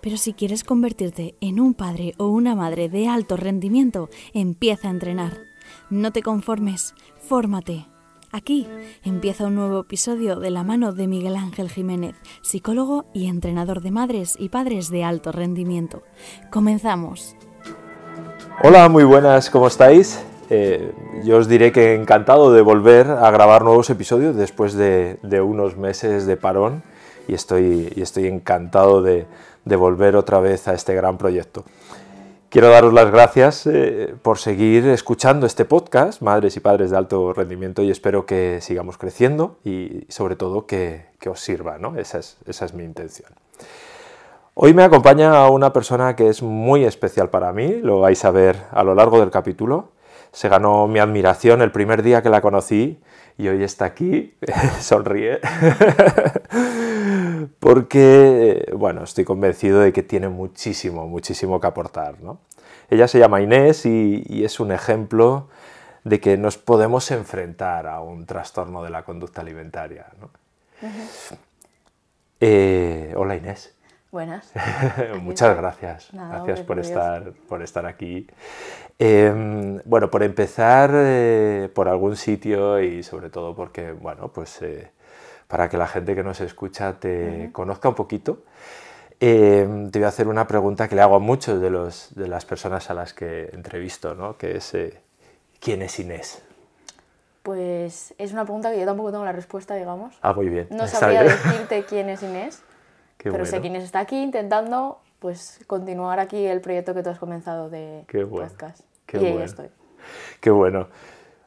Pero si quieres convertirte en un padre o una madre de alto rendimiento, empieza a entrenar. No te conformes, fórmate. Aquí empieza un nuevo episodio de la mano de Miguel Ángel Jiménez, psicólogo y entrenador de madres y padres de alto rendimiento. Comenzamos. Hola, muy buenas, ¿cómo estáis? Eh, yo os diré que encantado de volver a grabar nuevos episodios después de, unos meses de parón y estoy, y estoy encantado de, de volver otra vez a este gran proyecto. Quiero daros las gracias eh, por seguir escuchando este podcast, Madres y Padres de Alto Rendimiento, y espero que sigamos creciendo y sobre todo que, os sirva, ¿no? esa, es, esa es mi intención. Hoy me acompaña una persona que es muy especial para mí, lo vais a ver a lo largo del capítulo. Se ganó mi admiración el primer día que la conocí y hoy está aquí, sonríe, porque, bueno, estoy convencido de que tiene muchísimo, muchísimo que aportar. ¿no? Ella se llama Inés y, es un ejemplo de que nos podemos enfrentar a un trastorno de la conducta alimentaria. ¿no? Eh, hola Inés. Buenas. Muchas gracias. gracias por estar, por estar aquí. Em, bueno, por empezar eh, por algún sitio y sobre todo porque, bueno, pues eh, para que la gente que nos escucha te conozca un poquito, em, te voy a hacer una pregunta que le hago a muchos de, los, de las personas a las que entrevisto, ¿no? Que es, eh, ¿quién es Inés? Pues es una pregunta que yo tampoco tengo la respuesta, digamos. Ah, muy bien. No sabría decirte quién es Inés, pero sé quién está aquí intentando pues continuar aquí el proyecto que tú has comenzado de podcast. Qué y bueno. estoy. Qué bueno.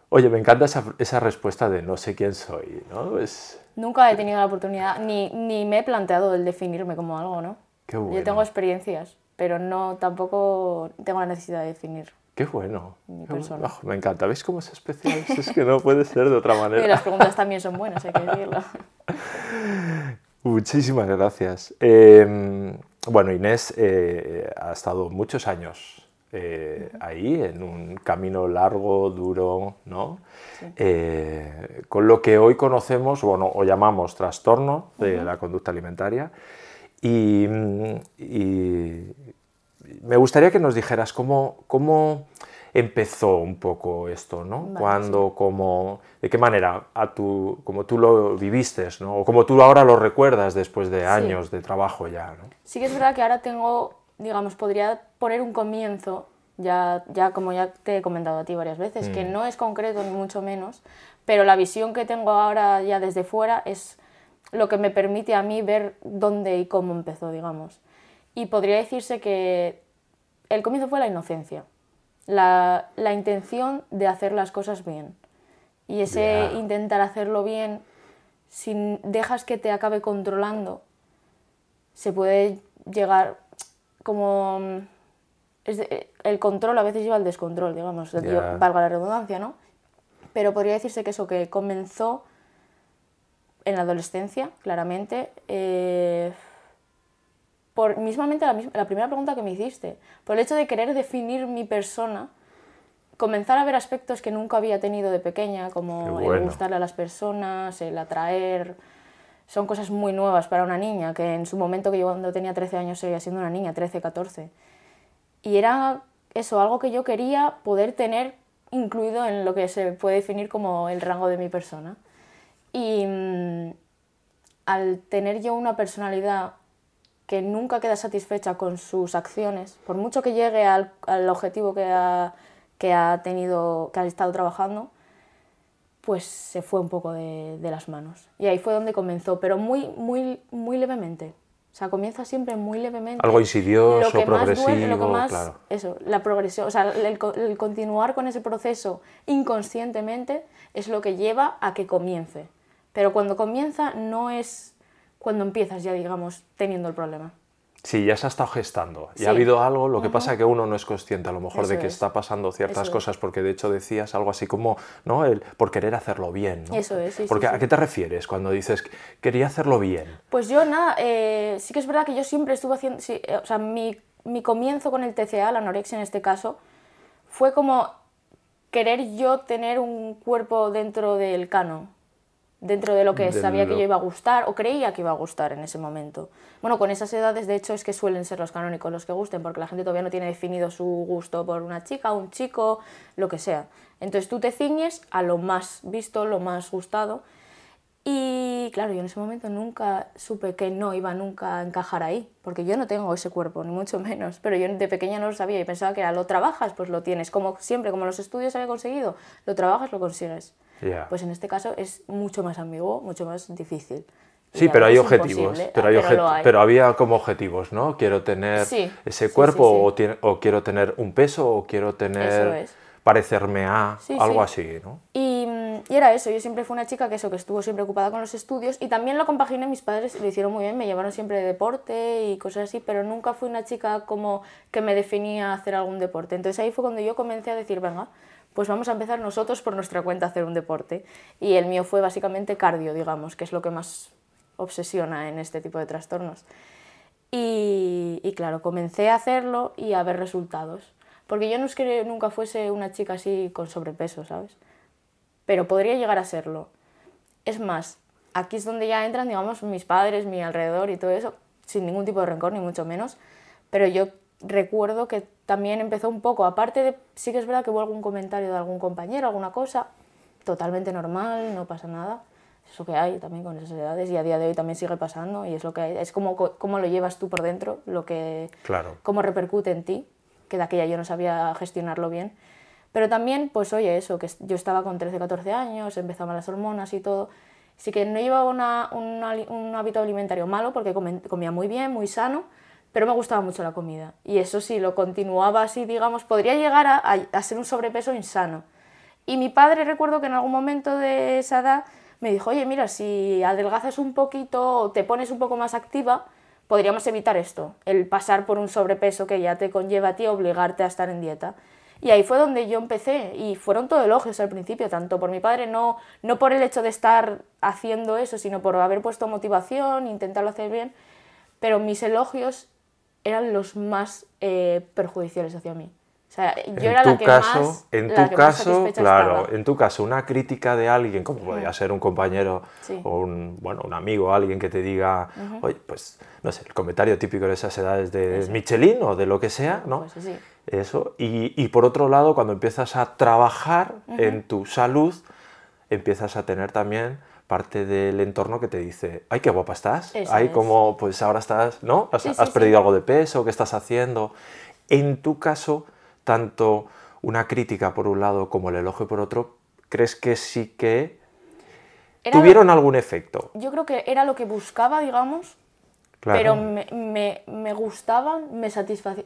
Oye, me encanta esa, esa, respuesta de no sé quién soy, ¿no? Es... Nunca he tenido la oportunidad, ni, ni, me he planteado el definirme como algo, ¿no? Qué bueno. Yo tengo experiencias, pero no tampoco tengo la necesidad de definir. Qué bueno. Mi persona. Oh, me encanta. ¿Veis cómo es especial? es que no puede ser de otra manera. Y las preguntas también son buenas, hay que decirlo. Muchísimas gracias. Em, bueno, Inés eh, ha estado muchos años eh, ahí, en un camino largo, duro, ¿no? Eh, con lo que hoy conocemos, bueno, o llamamos trastorno de la conducta alimentaria. Y, me gustaría que nos dijeras cómo, cómo empezó un poco esto, ¿no? Cuando, cómo, de qué manera, a tu, como tú lo viviste, ¿no? O como tú ahora lo recuerdas después de años de trabajo ya, ¿no? Sí que es verdad que ahora tengo, digamos, podría poner un comienzo, ya, ya como ya te he comentado a ti varias veces, que mm. no es concreto ni mucho menos, pero la visión que tengo ahora ya desde fuera es lo que me permite a mí ver dónde y cómo empezó, digamos. Y podría decirse que el comienzo fue la inocencia la, la intención de hacer las cosas bien. Y ese intentar hacerlo bien, si dejas que te acabe controlando, se puede llegar como... el control a veces lleva al descontrol, digamos, valga la redundancia, ¿no? Pero podría decirse que eso que comenzó en la adolescencia, claramente, eh, por mismamente la, primera pregunta que me hiciste, por el hecho de querer definir mi persona, comenzar a ver aspectos que nunca había tenido de pequeña, como el gustarle a las personas, el atraer, son cosas muy nuevas para una niña, que en su momento que yo cuando tenía 13 años seguía siendo una niña, 13, 14. Y era eso, algo que yo quería poder tener incluido en lo que se puede definir como el rango de mi persona. Y mm, al tener yo una personalidad que nunca queda satisfecha con sus acciones, por mucho que llegue al, objetivo que ha, que ha tenido, que ha estado trabajando, pues se fue un poco de, las manos. Y ahí fue donde comenzó, pero muy, muy, muy levemente. O sea, comienza siempre muy levemente. Algo insidioso, progresivo, claro. Eso, la progresión, o sea, el, el, continuar con ese proceso inconscientemente es lo que lleva a que comience. Pero cuando comienza no es cuando empiezas ya, digamos, teniendo el problema. Sí, ya se ha estado gestando. Y ha habido algo, lo que pasa es que uno no es consciente a lo mejor de que es. está pasando ciertas Eso cosas, porque de hecho decías algo así como, ¿no? El, por querer hacerlo bien, ¿no? Eso es, sí, sí, Porque ¿a qué te refieres cuando dices que quería hacerlo bien? Pues yo nada, eh, sí que es verdad que yo siempre estuve haciendo, eh, o sea, mi, mi comienzo con el TCA, la anorexia en este caso, fue como querer yo tener un cuerpo dentro del canon, dentro de lo que De sabía que yo iba a gustar o creía que iba a gustar en ese momento. Bueno, con esas edades de hecho es que suelen ser los canónicos los que gusten, porque la gente todavía no tiene definido su gusto por una chica, un chico, lo que sea. Entonces tú te ciñes a lo más visto, lo más gustado. Y claro, yo en ese momento nunca supe que no iba nunca a encajar ahí, porque yo no tengo ese cuerpo, ni mucho menos, pero yo de pequeña no lo sabía y pensaba que era lo trabajas, pues lo tienes, como siempre, como los estudios había conseguido, lo trabajas, lo consigues. Ya. Pues en este caso es mucho más ambiguo, mucho más difícil. Sí, a pero hay objetivos. Pero, ah, hay pero hay. había como objetivos, ¿no? Quiero tener Sí, ese cuerpo sí, sí. O, o quiero tener un peso o quiero tener es. parecerme a algo sí. así, ¿no? Y, y era eso, yo siempre fui una chica que eso, que estuvo siempre ocupada con los estudios y también lo compaginé, mis padres lo hicieron muy bien, me llevaron siempre de deporte y cosas así, pero nunca fui una chica como que me definía hacer algún deporte. Entonces ahí fue cuando yo comencé a decir, venga, pues vamos a empezar nosotros por nuestra cuenta a hacer un deporte. Y el mío fue básicamente cardio, digamos, que es lo que más obsesiona en este tipo de trastornos. Y, claro, comencé a hacerlo y a ver resultados. Porque yo no es que nunca fuese una chica así con sobrepeso, ¿sabes? Pero podría llegar a serlo. Es más, aquí es donde ya entran, digamos, mis padres, mi alrededor y todo eso, sin ningún tipo de rencor, ni mucho menos. Pero yo recuerdo que también empezó un poco, aparte de, sí que es verdad que hubo algún comentario de algún compañero, alguna cosa, totalmente normal, no pasa nada. Es lo que hay también con esas edades y a día de hoy también sigue pasando y es lo que hay. Es como co- cómo lo llevas tú por dentro, lo que, Claro. cómo repercute en ti, que de aquella yo no sabía gestionarlo bien. Pero también, pues oye, eso, que yo estaba con 13, 14 años, empezaban las hormonas y todo. Sí que no llevaba una- un hábito alimentario malo porque comía muy bien, muy sano, pero me gustaba mucho la comida. Y eso sí, lo continuaba así, digamos, podría llegar a, a- ser un sobrepeso insano. Y mi padre recuerdo que en algún momento de esa edad me dijo, oye, mira, si adelgazas un poquito te pones un poco más activa, podríamos evitar esto, el pasar por un sobrepeso que ya te conlleva a ti obligarte a estar en dieta. Y ahí fue donde yo empecé y fueron todo elogios al principio, tanto por mi padre, no, no por el hecho de estar haciendo eso, sino por haber puesto motivación, intentarlo hacer bien, pero mis elogios eran los más eh, perjudiciales hacia mí. O sea, yo en era tu la que caso, más, en tu caso, claro, estaba. en tu caso, una crítica de alguien, como podría ser un compañero Sí. o un, bueno, un amigo, alguien que te diga, oye, pues, no sé, el comentario típico de esas edades de Michelin o de lo que sea, ¿no? Pues sí. Eso. Y, y por otro lado, cuando empiezas a trabajar en tu salud, empiezas a tener también parte del entorno que te dice, ay, qué guapa estás, Eso ay, es. como, pues ahora estás, ¿no? Has, Sí, sí, has sí. perdido algo de peso, ¿qué estás haciendo? En tu caso, tanto una crítica por un lado como el elogio por otro, ¿crees que sí que Era tuvieron algún efecto? yo creo que era lo que buscaba, digamos, Claro. pero me, me, me gustaban, me,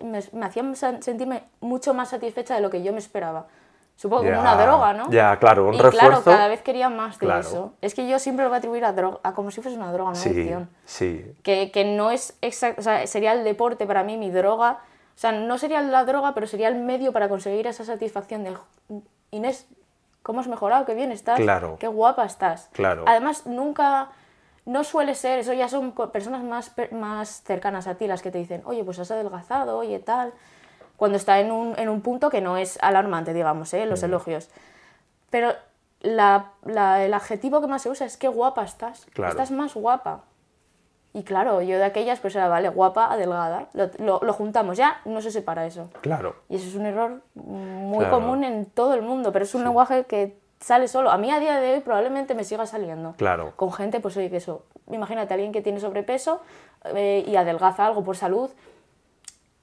me, me hacían sentirme mucho más satisfecha de lo que yo me esperaba. Supongo como Ya, una droga, ¿no? ya, claro, un y claro, cada vez quería más de Claro. eso. Es que yo siempre lo voy a atribuir a droga, a como si fuese una droga, una Sí, adicción. sí, Que, que no es exacto, o sea, sería el deporte para mí mi droga. O sea, no sería la droga, pero sería el medio para conseguir esa satisfacción de Inés, ¿cómo has mejorado? Qué bien estás, Claro. qué guapa estás. Claro. Además, nunca, no suele ser, eso ya son personas más, más cercanas a ti las que te dicen, oye, pues has adelgazado, oye, tal. Cuando está en un, en un punto que no es alarmante, digamos, ¿eh? los elogios. Pero la- la- el adjetivo que más se usa es qué guapa estás. Claro. Estás más guapa. Y claro, yo de aquellas, pues era, vale, guapa, adelgada. Lo, lo- lo juntamos, ya no se separa eso. claro. Y eso es un error muy Claro. común en todo el mundo, pero es un lenguaje que sale solo. A mí a día de hoy probablemente me siga saliendo. Claro. Con gente, pues oye, que eso. Imagínate, alguien que tiene sobrepeso eh, y adelgaza algo por salud,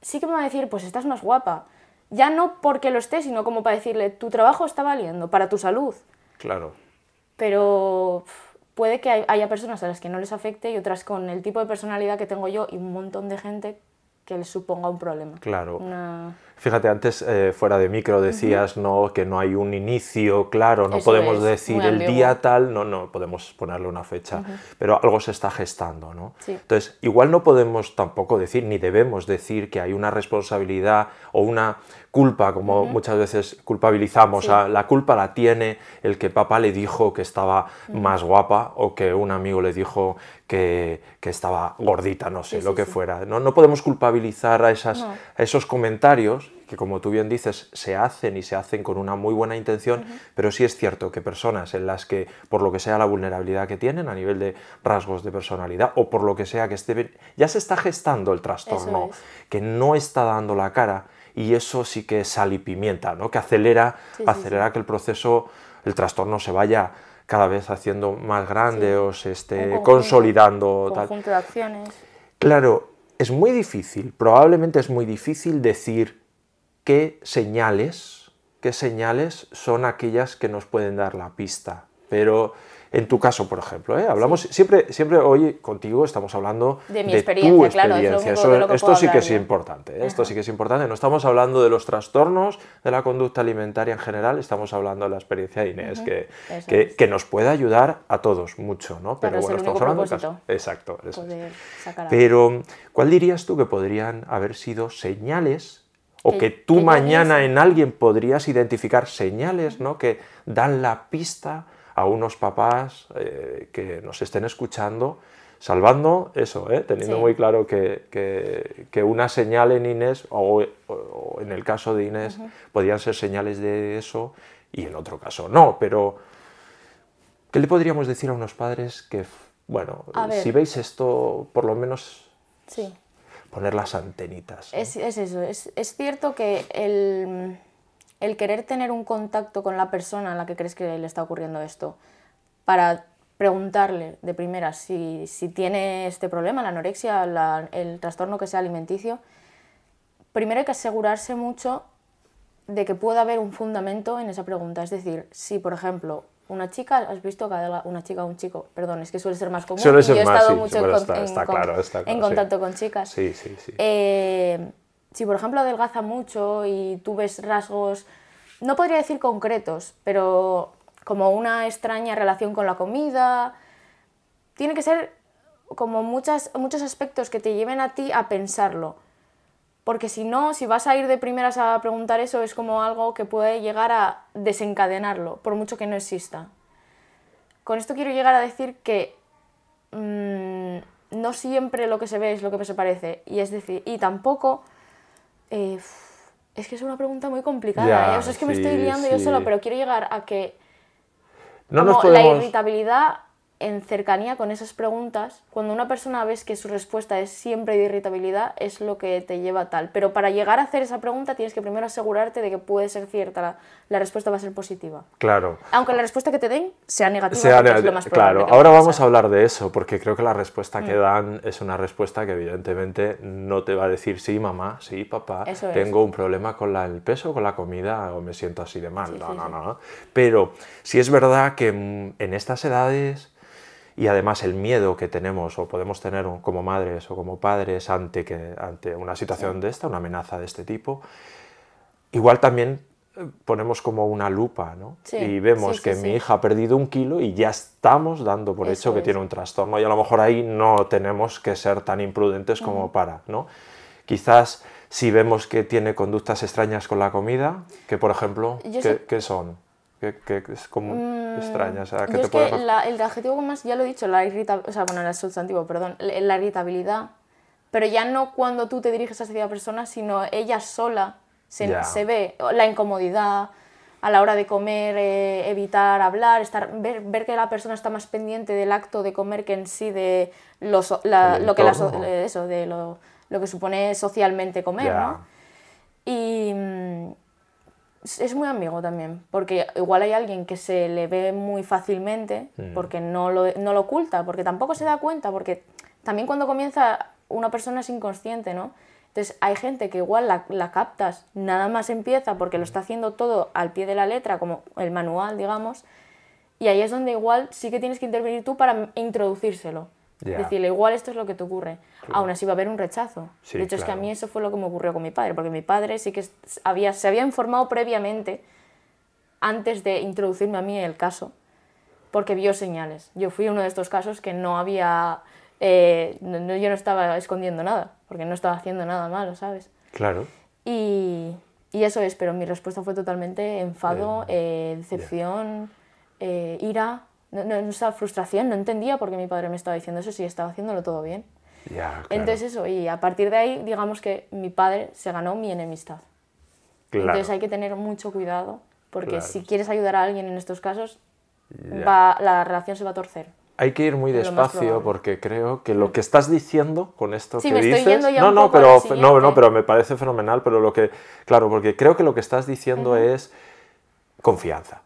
sí que me va a decir, pues estás más guapa. Ya no porque lo esté, sino como para decirle, tu trabajo está valiendo para tu salud. Claro. Pero puede que hay- haya personas a las que no les afecte y otras con el tipo de personalidad que tengo yo y un montón de gente que les suponga un problema. Claro. Una- Fíjate, antes eh, fuera de micro decías ¿no? que no hay un inicio claro, no podemos decir el día tal, no, no podemos ponerle una fecha, pero algo se está gestando. ¿no? Entonces, igual no podemos tampoco decir, ni debemos decir que hay una responsabilidad o una culpa, como muchas veces culpabilizamos, la culpa la tiene el que papá le dijo que estaba más guapa o que un amigo le dijo que, que estaba gordita, no sé, lo que fuera. ¿no? no podemos culpabilizar a, esas, a esos comentarios que como tú bien dices, se hacen y se hacen con una muy buena intención, pero sí es cierto que personas en las que, por lo que sea la vulnerabilidad que tienen a nivel de rasgos de personalidad o por lo que sea que esté, ya se está gestando el trastorno, que no está dando la cara y eso sí que es sal y pimienta, ¿no? que acelera, acelera que el proceso, el trastorno se vaya cada vez haciendo más grande o se esté consolidando. Conjunto de acciones. Claro, es muy difícil, probablemente es muy difícil decir qué señales, qué señales son aquellas que nos pueden dar la pista. Pero en tu caso, por ejemplo, ¿eh? hablamos siempre, siempre hoy contigo estamos hablando de mi experiencia, claro, esto sí que es importante, ¿eh? esto sí que es importante. No estamos hablando de los trastornos de la conducta alimentaria en general, estamos hablando de la experiencia de Inés, que, que, nos puede ayudar a todos mucho, ¿no? Pero, bueno, estamos hablando de caso. Exacto. Pero, ¿cuál dirías tú que podrían haber sido señales o que, tú mañana en alguien podrías identificar señales ¿no? que dan la pista a unos papás eh, que nos estén escuchando, salvando eso, ¿eh? teniendo muy claro que, que, una señal en Inés, o, en el caso de Inés, podían ser señales de eso y en otro caso no, pero ¿qué le podríamos decir a unos padres que, bueno, si veis esto, por lo menos... Sí poner las antenitas. Es, eso, es, cierto que el, querer tener un contacto con la persona a la que crees que le está ocurriendo esto, para preguntarle de primera si, tiene este problema, la anorexia, el trastorno que sea alimenticio, primero hay que asegurarse mucho de que pueda haber un fundamento en esa pregunta. Es decir, si por ejemplo una chica, ¿has visto una chica o un chico? Perdón, es que suele ser más común. Suele ser yo he estado mucho en, contacto con chicas. Sí, sí, sí. Eh, si por ejemplo adelgaza mucho y tú ves rasgos, no podría decir concretos, pero como una extraña relación con la comida, tiene que ser como muchas, muchos aspectos que te lleven a ti a pensarlo porque si no, si vas a ir de primeras a preguntar eso, es como algo que puede llegar a desencadenarlo, por mucho que no exista. Con esto quiero llegar a decir que mm, no siempre lo que se ve es lo que se parece. Y es decir, y tampoco... Eh, es que es una pregunta muy complicada. ¿eh? O sea, es que me estoy liando yo solo, pero quiero llegar a que no nos podemos... la irritabilidad en cercanía con esas preguntas, cuando una persona ves que su respuesta es siempre de irritabilidad, es lo que te lleva a tal. Pero para llegar a hacer esa pregunta tienes que primero asegurarte de que puede ser cierta, la, respuesta va a ser positiva. Claro. Aunque la respuesta que te den sea negativa, es lo más Claro, ahora vamos a hablar de eso, porque creo que la respuesta que mm. dan es una respuesta que evidentemente no te va a decir sí, mamá, sí, papá, tengo un problema con el peso, con la comida o me siento así de mal. no, no, no. Pero si es verdad que en estas edades y además el miedo que tenemos o podemos tener como madres o como padres ante, que, ante una situación de esta, una amenaza de este tipo, igual también eh, ponemos como una lupa ¿no? y vemos que mi hija ha perdido un kilo y ya estamos dando por hecho que tiene un trastorno y a lo mejor ahí no tenemos que ser tan imprudentes como para. ¿no? Quizás si vemos que tiene conductas extrañas con la comida, que por ejemplo, ¿qué, son? Que, es como mm, extraña. O sea, que te es que la, el adjetivo más, ya lo he dicho, la irritabilidad, o sea, bueno, el sustantivo, perdón, la irritabilidad, pero ya no cuando tú te diriges hacia la persona, sino ella sola se, se ve, la incomodidad a la hora de comer, eh, evitar hablar, estar, ver, ver, que la persona está más pendiente del acto de comer que en sí de lo, la, lo que la, eso, de lo, lo, que supone socialmente comer, ¿no? Y, mm, es muy amigo también, porque igual hay alguien que se le ve muy fácilmente, mm. porque no lo, no lo oculta, porque tampoco se da cuenta, porque también cuando comienza una persona es inconsciente, ¿no? Entonces hay gente que igual la, la, captas, nada más empieza porque lo está haciendo todo al pie de la letra, como el manual, digamos, y ahí es donde igual sí que tienes que intervenir tú para introducírselo, Ya. Decirle, igual esto es lo que te ocurre. Aún así va a haber un rechazo. Sí, de hecho, es que a claro. mí eso fue lo que me ocurrió con mi padre, porque mi padre sí que había, se había informado previamente, antes de introducirme a mí en el caso, porque vio señales. Yo fui uno de estos casos que no había... eh, no- yo no estaba escondiendo nada, porque no estaba haciendo nada malo, ¿sabes? Claro. Y, y eso es, pero mi respuesta fue totalmente enfado, eh, decepción, eh, ira, no, no, esa frustración, no entendía por qué mi padre me estaba diciendo eso si estaba haciéndolo todo bien. Ya, claro. Entonces eso, y a partir de ahí, digamos que mi padre se ganó mi enemistad. Claro. Entonces hay que tener mucho cuidado, porque Claro. si quieres ayudar a alguien en estos casos, va, la relación se va a torcer. Hay que ir muy despacio porque creo que lo que estás diciendo con esto Sí, que me estoy dices, yendo ya no, un no, poco pero no, no, pero me parece fenomenal, pero lo que claro, porque creo que lo que estás diciendo es confianza.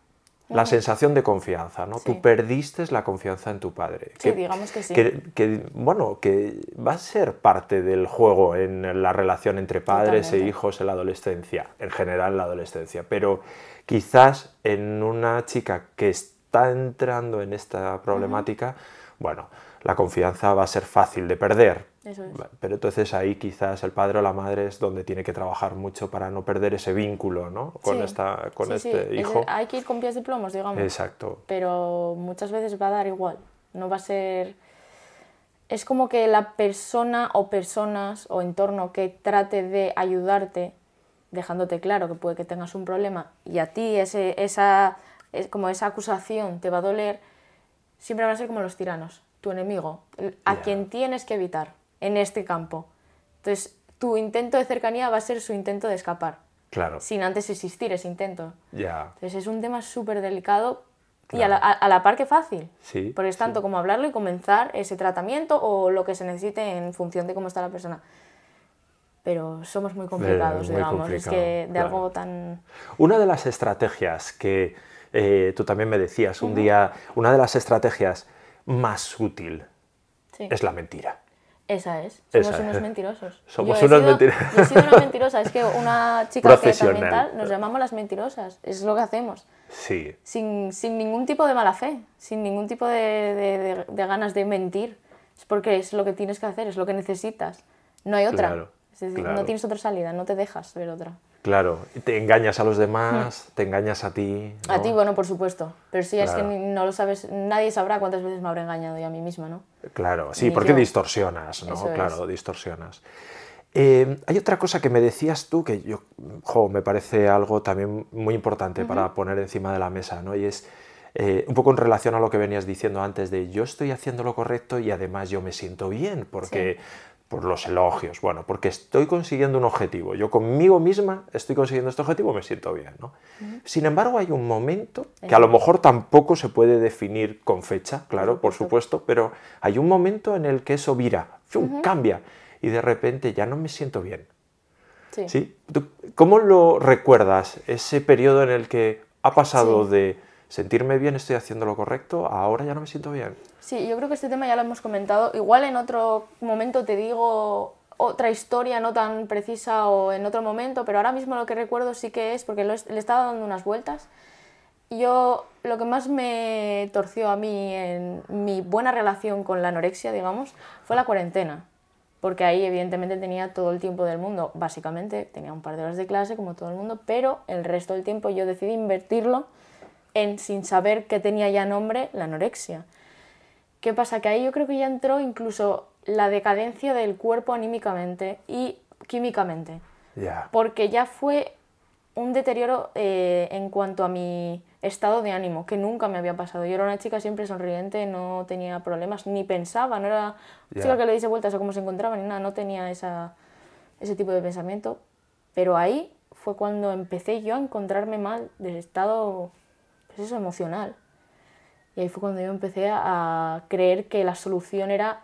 La sensación de confianza, ¿no? Sí. Tú perdiste la confianza en tu padre. Sí, digamos que sí. Que, que, bueno, que va a ser parte del juego en la relación entre padres Totalmente. e hijos en la adolescencia, en general en la adolescencia, pero quizás en una chica que está entrando en esta problemática, bueno, la confianza va a ser fácil de perder. Eso es. Pero entonces ahí quizás el padre o la madre es donde tiene que trabajar mucho para no perder ese vínculo ¿no? con, Sí. esta, con Sí, sí, este es- hijo. hay que ir con pies de plomos, digamos. Exacto. pero muchas veces va a dar igual. No va a ser... Es como que la persona o personas o entorno que trate de ayudarte, dejándote claro que puede que tengas un problema y a ti ese, esa, es como esa acusación te va a doler, siempre van a ser como los tiranos, tu enemigo, a quien tienes que evitar en este campo. Entonces, tu intento de cercanía va a ser su intento de escapar, Claro. sin antes existir ese intento. Ya. Entonces es un tema súper delicado y a la, a- a la par que fácil. Sí, Porque es tanto como hablarlo y comenzar ese tratamiento o lo que se necesite en función de cómo está la persona. Pero somos muy complicados, muy digamos. complicado, es que de claro. algo tan... Una de las estrategias que eh, tú también me decías un día, una de las estrategias más útil Sí. es la mentira. Esa es. Somos Esa unos es. mentirosos. Somos unos mentirosos. Yo he sido una mentirosa. Es que una chica que Profesional. también tal, nos llamamos las mentirosas. Es lo que hacemos. Sí, sin, sin ningún tipo de mala fe, sin ningún tipo de, de- de- de ganas de mentir. Es porque es lo que tienes que hacer, es lo que necesitas. No hay otra. Claro, es decir, claro. no tienes otra salida, no te dejas ver otra. Claro. Te engañas a los demás, te engañas a ti. A ti, bueno, por supuesto. Pero sí, es que no lo sabes, nadie sabrá cuántas veces me habré engañado yo a mí misma, ¿no? Claro, sí, Ni porque yo. distorsionas, ¿no? Eso es. claro, distorsionas. Eh, hay otra cosa que me decías tú que yo, jo, me parece algo también muy importante para poner encima de la mesa, ¿no? Y es eh, un poco en relación a lo que venías diciendo antes de yo estoy haciendo lo correcto y además yo me siento bien porque por los elogios, bueno, porque estoy consiguiendo un objetivo. Yo conmigo misma estoy consiguiendo este objetivo, me siento bien, ¿no? Sin embargo, hay un momento que a lo mejor tampoco se puede definir con fecha, claro, por supuesto, pero hay un momento en el que eso vira, ¡fium! cambia y de repente ya no me siento bien. Sí. ¿Sí? ¿Tú ¿Cómo lo recuerdas ese periodo en el que ha pasado Sí. de sentirme bien, estoy haciendo lo correcto, ahora ya no me siento bien? Sí, yo creo que este tema ya lo hemos comentado. Igual en otro momento te digo otra historia no tan precisa o en otro momento, pero ahora mismo lo que recuerdo sí que es, porque lo le estaba dando unas vueltas, yo lo que más me torció a mí en mi buena relación con la anorexia, digamos, fue la cuarentena. Porque ahí evidentemente tenía todo el tiempo del mundo, básicamente tenía un par de horas de clase como todo el mundo, pero el resto del tiempo yo decidí invertirlo en, sin saber que tenía ya nombre, la anorexia. ¿Qué pasa? Que ahí yo creo que ya entró incluso la decadencia del cuerpo anímicamente y químicamente, porque ya fue un deterioro eh, en cuanto a mi estado de ánimo, que nunca me había pasado. Yo era una chica siempre sonriente, no tenía problemas, ni pensaba, no era Ya. chica que le diese vueltas a cómo se encontraba, ni nada, no tenía esa, ese tipo de pensamiento. Pero ahí fue cuando empecé yo a encontrarme mal del estado, pues eso, emocional. Y ahí fue cuando yo empecé a creer que la solución era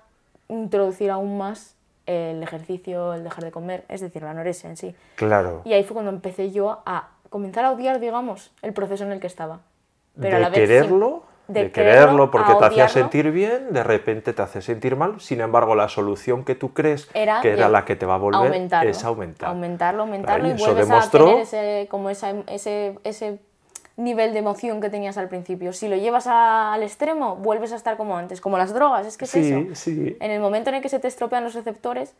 introducir aún más el ejercicio, el dejar de comer, es decir, la anorexia en sí. Claro. Y ahí fue cuando empecé yo a comenzar a odiar, digamos, el proceso en el que estaba. Pero de a la vez sin- quererlo, de, de quererlo quererlo, porque te hacía sentir bien, de repente te hace sentir mal. Sin embargo, la solución que tú crees era, que era la que te va a volver aumentarlo, es aumentar. Aumentarlo, aumentarlo Claro, y y eso vuelves demostró- a tener ese, como esa, ese, ese nivel de emoción que tenías al principio. Si lo llevas al extremo, vuelves a estar como antes, como las drogas, es que es Sí, eso. sí. En el momento en el que se te estropean los receptores,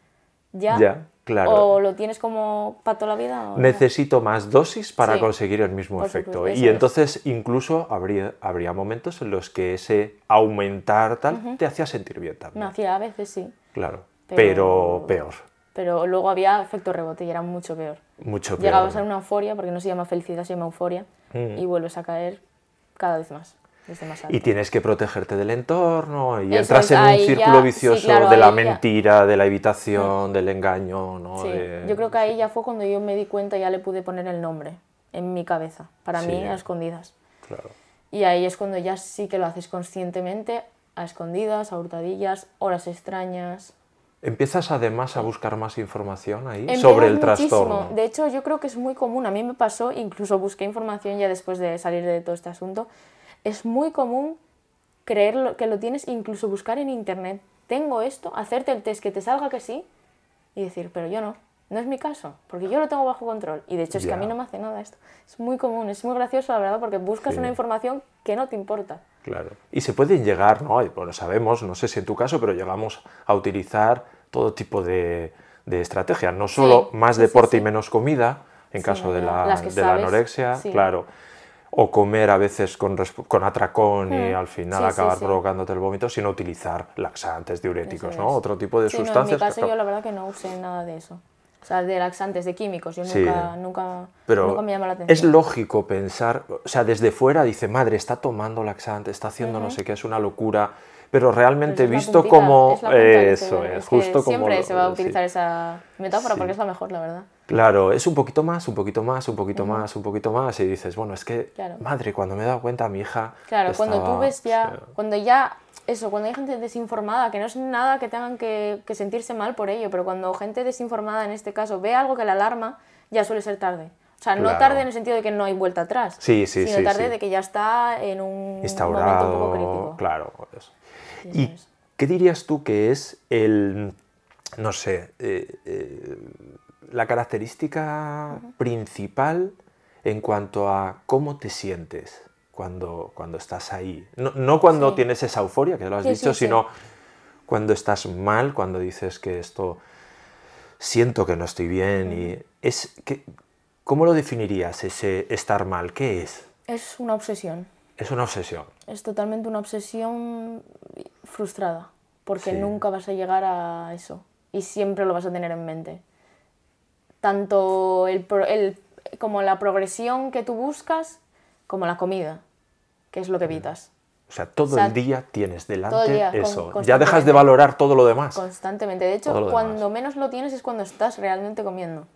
ya, Ya, claro. o lo tienes como para toda la vida. O no. Necesito más dosis para Sí, conseguir el mismo efecto. supuesto, Y es. entonces incluso habría, habría momentos en los que ese aumentar tal te hacía sentir bien también. Me hacía a veces sí, Claro. Pero- Pero, peor. Pero luego había efecto rebote y era mucho peor. Mucho peor. Llegabas a una euforia, porque no se llama felicidad, se llama euforia, Mm. y vuelves a caer cada vez más, desde más alto. Y tienes que protegerte del entorno y Eso entras es, en un círculo ya- vicioso sí, claro, de la ya- mentira, de la evitación, del engaño, ¿no? Sí, De- yo creo que ahí ya fue cuando yo me di cuenta, ya le pude poner el nombre en mi cabeza, para mí a escondidas. Claro. Y ahí es cuando ya sí que lo haces conscientemente, a escondidas, a hurtadillas, horas extrañas. Empiezas además a buscar más información ahí Empiezas sobre el muchísimo. trastorno. De hecho, yo creo que es muy común. A mí me pasó, incluso busqué información ya después de salir de todo este asunto. Es muy común creer que lo tienes, incluso buscar en internet. Tengo esto, hacerte el test que te salga que sí y decir, pero yo no. No es mi caso, porque yo lo tengo bajo control. Y de hecho es que a mí no me hace nada esto. Es muy común, es muy gracioso, la verdad, porque buscas Sí. una información que no te importa. Claro. Y se pueden llegar, ¿no? Bueno, sabemos, no sé si en tu caso, pero llegamos a utilizar todo tipo de, de estrategias. No solo más sí, sí, deporte y menos comida, en caso de la- de la anorexia, claro. O comer a veces con, con atracón y Mm, al final acabar provocándote el vómito, sino utilizar laxantes, diuréticos, ¿no? Otro tipo de no, en mi sustancias. que caso yo la verdad que no usé nada de eso. O sea, de laxantes, de químicos, yo Sí. nunca, nunca, Pero nunca me llamó la atención. es lógico pensar, o sea, desde fuera dice, madre, está tomando laxante, está haciendo no sé qué, es una locura, pero realmente visto puntita, como... es Eso es, que justo como... Siempre se va a sí. utilizar esa metáfora Sí. porque es la mejor, la verdad. Claro, es un poquito más, un poquito más, un poquito más, un poquito más, y dices, bueno, es que, Claro. madre, cuando me he dado cuenta, mi hija... Claro, cuando tú ves ya, cuando ya, eso, cuando hay gente desinformada, que no es nada que tengan que, que sentirse mal por ello, pero cuando gente desinformada en este caso ve algo que la alarma, ya suele ser tarde. O sea, no tarde en el sentido de que no hay vuelta atrás, Sí, sí, sino sí, tarde de que ya está en un momento un instaurado, poco crítico. claro. eso. ¿Y qué dirías tú que es el, no sé, eh, eh, la característica principal en cuanto a cómo te sientes cuando, cuando estás ahí? No, no cuando Sí. tienes esa euforia, que lo has Sí, dicho, sí, sino cuando estás mal, cuando dices que esto siento que no estoy bien y es que ¿cómo lo definirías ese estar mal? ¿Qué es? Es una obsesión. Es una obsesión. Es totalmente una obsesión frustrada, porque nunca vas a llegar a eso y siempre lo vas a tener en mente. Tanto el, como la progresión que tú buscas, como la comida, que es lo que evitas. O sea, todo O sea, el día tienes delante con- eso. Ya dejas de valorar todo lo demás. Constantemente. De hecho, cuando menos lo tienes es cuando estás realmente comiendo.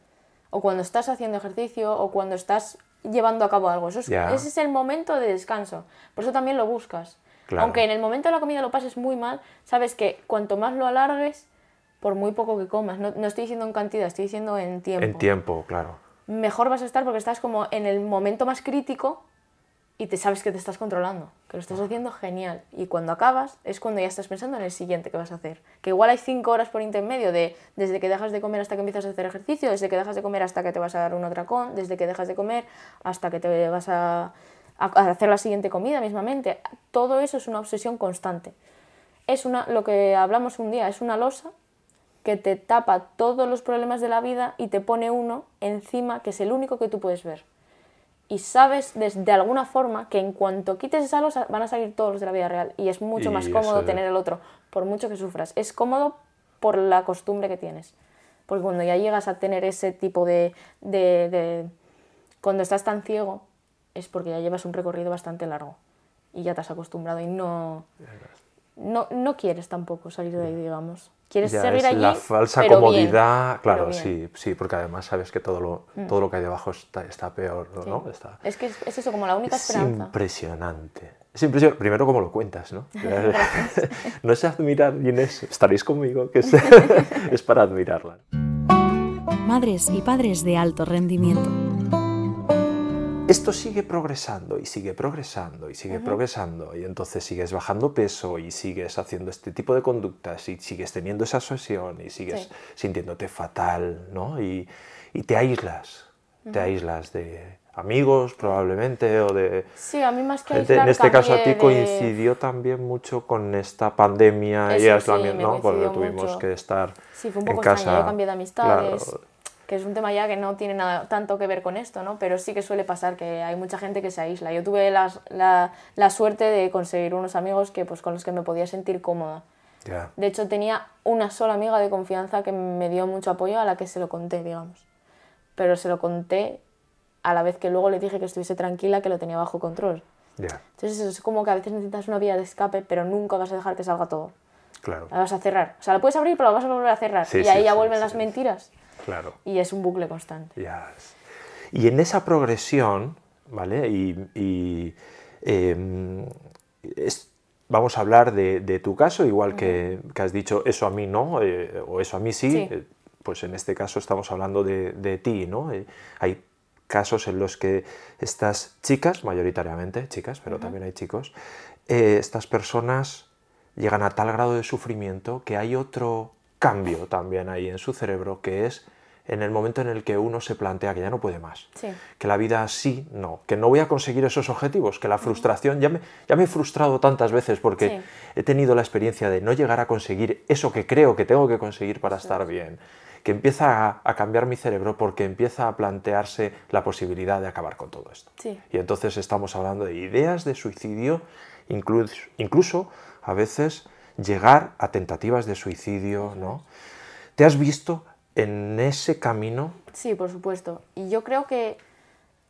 O cuando estás haciendo ejercicio, o cuando estás llevando a cabo algo. Eso es-. Ese es el momento de descanso. Por eso también lo buscas. Claro. Aunque en el momento de la comida lo pases muy mal, sabes que cuanto más lo alargues, por muy poco que comas, no, no estoy diciendo en cantidad, estoy diciendo en tiempo. En tiempo, claro. Mejor vas a estar porque estás como en el momento más crítico y te sabes que te estás controlando, que lo estás haciendo genial. Y cuando acabas es cuando ya estás pensando en el siguiente que vas a hacer. Que igual hay cinco horas por intermedio de desde que dejas de comer hasta que empiezas a hacer ejercicio, desde que dejas de comer hasta que te vas a dar un atracón, desde que dejas de comer hasta que te vas a, a- a hacer la siguiente comida mismamente. Todo eso es una obsesión constante. Es una, lo que hablamos un día, es una losa que te tapa todos los problemas de la vida y te pone uno encima que es el único que tú puedes ver. Y sabes desde de alguna forma que en cuanto quites esa losa van a salir todos los de la vida real y es mucho Y más cómodo tener el otro, por mucho que sufras. Es cómodo por la costumbre que tienes. Porque cuando ya llegas a tener ese tipo de... de, de- cuando estás tan ciego es porque ya llevas un recorrido bastante largo y ya te has acostumbrado y no... No, no quieres tampoco salir de ahí, digamos. Quieres Ya seguir es allí. la falsa pero bien, comodidad, claro, pero bien. Mm. sí, sí, porque además sabes que todo lo, todo lo que hay debajo está, está peor, ¿no? Sí. ¿no? Está, Es que es, es eso, como la única es esperanza. impresionante. Es impresionante. Primero, como lo cuentas, ¿no? no es admirar, Inés, estaréis conmigo, que es, es para admirarla. Madres y padres de alto rendimiento. Esto sigue progresando y sigue progresando y sigue progresando y entonces sigues bajando peso y sigues haciendo este tipo de conductas y sigues teniendo esa obsesión y sigues Sí. sintiéndote fatal, ¿no? Y, y te aíslas, te aíslas de amigos probablemente o de Sí, a mí más que gente. En aislar, este caso a ti de- coincidió también mucho con esta pandemia y Eso sí, aislamiento, me ¿no? Porque tuvimos mucho. que estar Sí, fue un en poco casa. extraño. Yo cambié de amistades, Claro, que es un tema ya que no tiene nada, tanto que ver con esto, ¿no? Pero sí que suele pasar que hay mucha gente que se aísla. Yo tuve las- la, la suerte de conseguir unos amigos que, pues, con los que me podía sentir cómoda. ya. De hecho, tenía una sola amiga de confianza que me dio mucho apoyo a la que se lo conté, digamos. Pero se lo conté a la vez que luego le dije que estuviese tranquila, que lo tenía bajo control. Ya, Entonces eso es como que a veces necesitas una vía de escape, pero nunca vas a dejar que salga todo. claro, La vas a cerrar. O sea, la puedes abrir, pero la vas a volver a cerrar. Sí, y sí, ahí ya sí, vuelven sí, las sí. mentiras. Claro. Y es un bucle constante. Y en esa progresión, ¿vale? Y, y, em, es- vamos a hablar de, de tu caso, igual que, que has dicho eso a mí no, eh, o eso a mí sí, Sí. eh, pues en este caso estamos hablando de, de ti, ¿no? Eh, hay casos en los que estas chicas, mayoritariamente chicas, pero también hay chicos, estas personas llegan a tal grado de sufrimiento que hay otro cambio también ahí en su cerebro, que es en el momento en el que uno se plantea que ya no puede más, Sí. que la vida sí, no, que no voy a conseguir esos objetivos, que la frustración, ya me, ya me he frustrado tantas veces porque Sí. he tenido la experiencia de no llegar a conseguir eso que creo que tengo que conseguir para estar bien, que empieza a, a cambiar mi cerebro porque empieza a plantearse la posibilidad de acabar con todo esto. Y entonces estamos hablando de ideas de suicidio, incluso, incluso a veces llegar a tentativas de suicidio, ¿no? ¿Te has visto en ese camino? Sí, por supuesto. Y yo creo que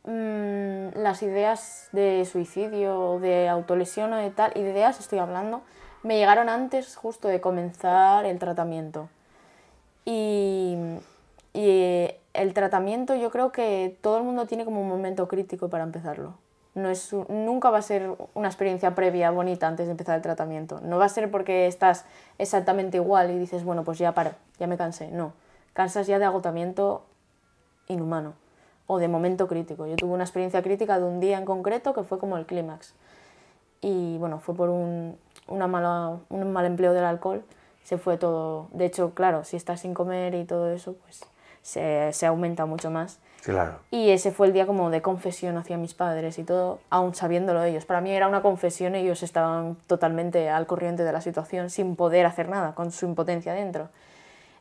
mm, las ideas de suicidio, de autolesión o de tal, ideas estoy hablando, me llegaron antes justo de comenzar el tratamiento. Y, y, eh, el tratamiento yo creo que todo el mundo tiene como un momento crítico para empezarlo. No es, un- nunca va a ser una experiencia previa bonita antes de empezar el tratamiento. No va a ser porque estás exactamente igual y dices, bueno, pues ya paro, ya me cansé. No, cansas ya de agotamiento inhumano o de momento crítico. Yo tuve una experiencia crítica de un día en concreto que fue como el clímax. Y bueno, fue por un, una mala, un mal empleo del alcohol, se fue todo. De hecho, claro, si estás sin comer y todo eso, pues se, se aumenta mucho más. Claro. Y ese fue el día como de confesión hacia mis padres y todo, aún sabiéndolo ellos. Para mí era una confesión, ellos estaban totalmente al corriente de la situación sin poder hacer nada, con su impotencia dentro.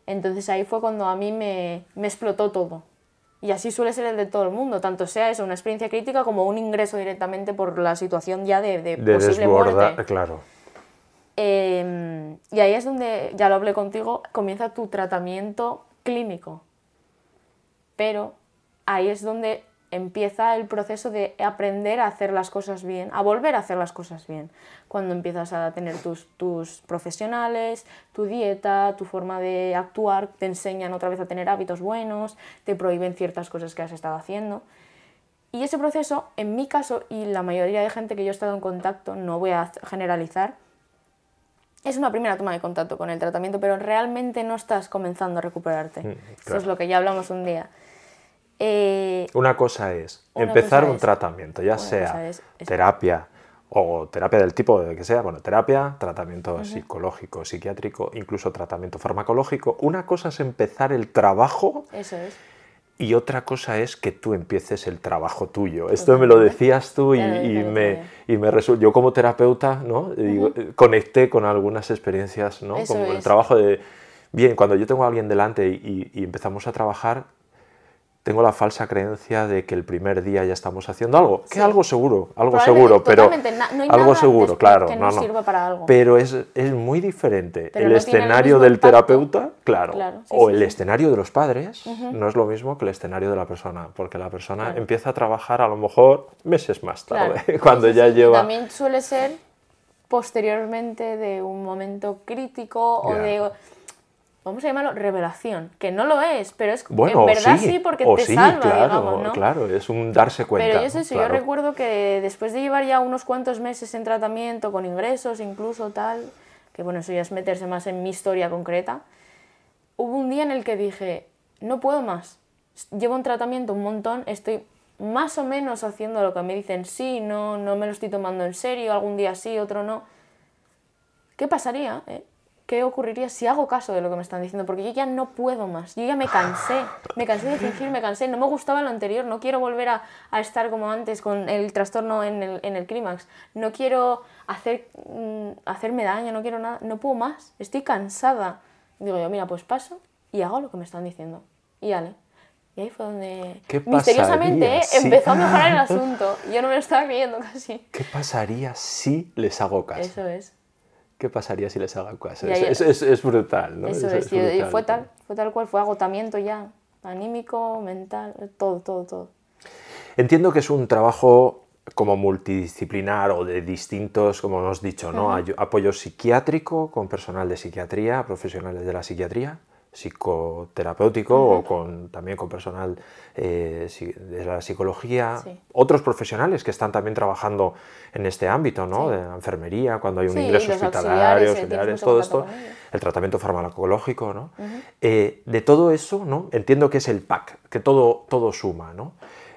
Entonces ahí fue cuando a mí me, me explotó todo. Y así suele ser el de todo el mundo, tanto sea eso, una experiencia crítica como un ingreso directamente por la situación ya de, de De posible muerte. claro. Eh, y ahí es donde, ya lo hablé contigo, comienza tu tratamiento clínico. Pero ahí es donde empieza el proceso de aprender a hacer las cosas bien, a volver a hacer las cosas bien. Cuando empiezas a tener tus, tus profesionales, tu dieta, tu forma de actuar, te enseñan otra vez a tener hábitos buenos, te prohíben ciertas cosas que has estado haciendo. Y ese proceso, en mi caso y la mayoría de gente que yo he estado en contacto, no voy a generalizar, es una primera toma de contacto con el tratamiento, pero realmente no estás comenzando a recuperarte. Eso claro. es lo que ya hablamos un día. Eh, Una cosa es Una empezar cosa un es- tratamiento, ya sea cosa es- es- terapia o terapia del tipo de que sea, bueno, terapia, tratamiento psicológico, psiquiátrico, incluso tratamiento farmacológico. Una cosa es empezar el trabajo eso es. y otra cosa es que tú empieces el trabajo tuyo. Esto me lo decías tú y, me, día. y me resu- Yo como terapeuta, ¿no? Digo, eh, conecté con algunas experiencias, ¿no? Eso Como el trabajo de... Bien, cuando yo tengo a alguien delante y, y empezamos a trabajar, tengo la falsa creencia de que el primer día ya estamos haciendo algo. Que algo seguro, algo seguro, pero... no hay algo nada seguro, claro. que no, no sirva para algo. Pero es, es muy diferente Pero el no tiene el escenario del impacto. terapeuta, claro, Claro, sí, o sí, el escenario de los padres, no es lo mismo que el escenario de la persona, porque la persona empieza a trabajar a lo mejor meses más tarde, Claro. cuando ya lleva... También suele ser posteriormente de un momento crítico o de, vamos a llamarlo revelación, que no lo es, pero es Bueno, en verdad sí, sí, porque o te sí, salva, claro, digamos, ¿no? claro, es un darse cuenta. Pero yo es eso, claro. yo recuerdo que después de llevar ya unos cuantos meses en tratamiento, con ingresos incluso tal, que bueno, eso ya es meterse más en mi historia concreta, hubo un día en el que dije, no puedo más, llevo un tratamiento un montón, estoy más o menos haciendo lo que me dicen, sí, no, no me lo estoy tomando en serio, algún día sí, otro no. ¿Qué pasaría eh, qué ocurriría si hago caso de lo que me están diciendo, porque yo ya no puedo más, yo ya me cansé, me cansé de fingir, me cansé, no me gustaba lo anterior, no quiero volver a, a estar como antes con el trastorno en el, en el clímax, no quiero hacer, mm, hacerme daño, no quiero nada, no puedo más, estoy cansada. Digo yo, mira, pues paso y hago lo que me están diciendo. Y ale. Y ahí fue donde ¿Qué misteriosamente si- empezó a mejorar el asunto. Yo no me lo estaba creyendo casi. ¿Qué pasaría si les hago caso? Eso es. ¿Qué pasaría si les hago caso? Es, es- es- es brutal, ¿no? Eso es, y brutal. fue tal, fue tal cual, fue agotamiento ya, anímico, mental, todo, todo, todo. Entiendo que es un trabajo como multidisciplinar o de distintos, como hemos dicho, ¿no? Apoyo psiquiátrico con personal de psiquiatría, profesionales de la psiquiatría, psicoterapéutico o con, también con personal eh, de la psicología, Sí. otros profesionales que están también trabajando en este ámbito, ¿no? Sí. De la enfermería, cuando hay un Sí, ingreso hospitalario, auxiliares, todo esto, el tratamiento farmacológico, ¿no? Eh, de todo eso, ¿no? Entiendo que es el pack, que todo, todo suma, ¿no?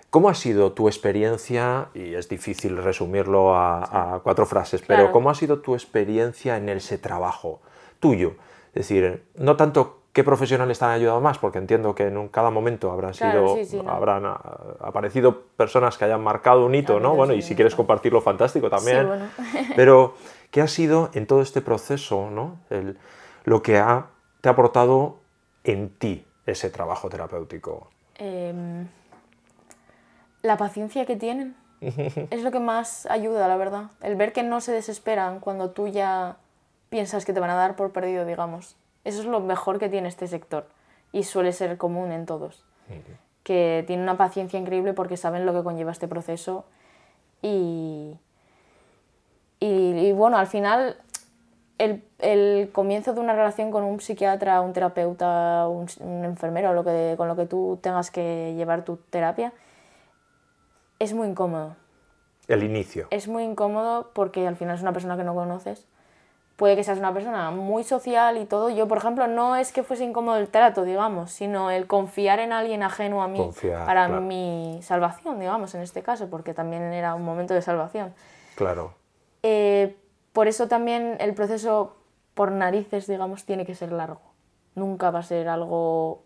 ¿Cómo ha sido tu experiencia, y es difícil resumirlo a, a cuatro frases, pero cómo ha sido tu experiencia en ese trabajo tuyo? Es decir, no tanto qué profesionales te han ayudado más, porque entiendo que en un- cada momento habrán, Claro, sido, sí, sí, no. habrán ah, aparecido personas que hayan marcado un hito, ¿no? Bueno, sí, y si quieres compartirlo, fantástico también. bueno. Pero, ¿qué ha sido en todo este proceso, ¿no? El- lo que ha, te ha aportado en ti ese trabajo terapéutico? Em, la paciencia que tienen es lo que más ayuda, la verdad. El ver que no se desesperan cuando tú ya piensas que te van a dar por perdido, digamos. Eso es lo mejor que tiene este sector y suele ser común en todos. Que tienen una paciencia increíble porque saben lo que conlleva este proceso y, y, y bueno, al final el, el comienzo de una relación con un psiquiatra, un terapeuta, un, un enfermero, lo que, con lo que tú tengas que llevar tu terapia, es muy incómodo. El inicio. Es muy incómodo porque al final es una persona que no conoces. Puede que seas una persona muy social y todo. Yo, por ejemplo, no es que fuese incómodo el trato, digamos, sino el confiar en alguien ajeno a mí Confiar, para claro. mi salvación, digamos, en este caso, porque también era un momento de salvación. Claro. Eh, por eso también el proceso por narices, digamos, tiene que ser largo. Nunca va a ser algo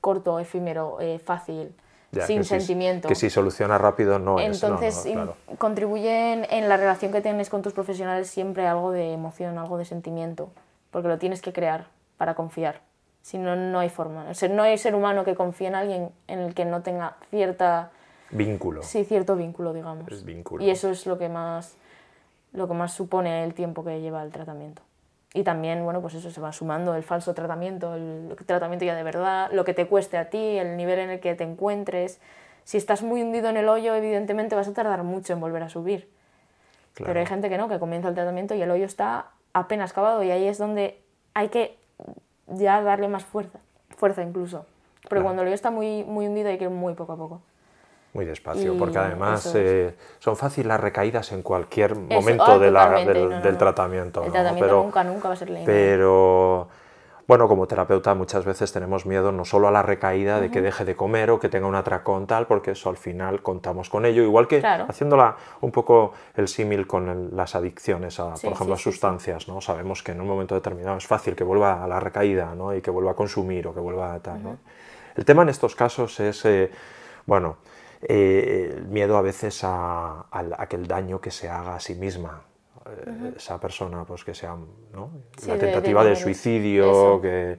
corto, efímero, eh, fácil, Ya, sin que si- sentimiento. que si soluciona rápido no es. no, no, Entonces, claro. contribuyen en la relación que tienes con tus profesionales siempre algo de emoción, algo de sentimiento, porque lo tienes que crear para confiar. Si no, no hay forma. O sea, no hay ser humano que confíe en alguien en el que no tenga cierta, Vínculo. sí, cierto vínculo, digamos. Es vínculo. Y eso es lo que más, lo que más supone el tiempo que lleva el tratamiento. Y también, bueno, pues eso se va sumando el falso tratamiento, el tratamiento ya de verdad, lo que te cueste a ti, el nivel en el que te encuentres. Si estás muy hundido en el hoyo, evidentemente vas a tardar mucho en volver a subir. Claro. Pero hay gente que no, que comienza el tratamiento y el hoyo está apenas cavado y ahí es donde hay que ya darle más fuerza, fuerza incluso. Porque Claro. cuando el hoyo está muy, muy hundido hay que ir muy poco a poco. Muy despacio, Y porque además eso es. eh, son fáciles las recaídas en cualquier momento ah, de la- del, no, no, del tratamiento. El tratamiento Pero- nunca, nunca va a ser la idea. Pero, bueno, como terapeuta muchas veces tenemos miedo no solo a la recaída de que deje de comer o que tenga un atracón tal, porque eso al final contamos con ello, igual que Claro. haciéndola un poco el símil con el- las adicciones, a, Sí, por ejemplo, sí, a sí, sí. sustancias, ¿no? Sabemos que en un momento determinado es fácil que vuelva a la recaída, ¿no? Y que vuelva a consumir o que vuelva a tal, ¿no? El tema en estos casos es, eh, bueno, eh, el miedo a veces a, a que el daño que se haga a sí misma, eh, esa persona, pues que sea, ¿no? Sí, la de- de tentativa de, daño. suicidio, que,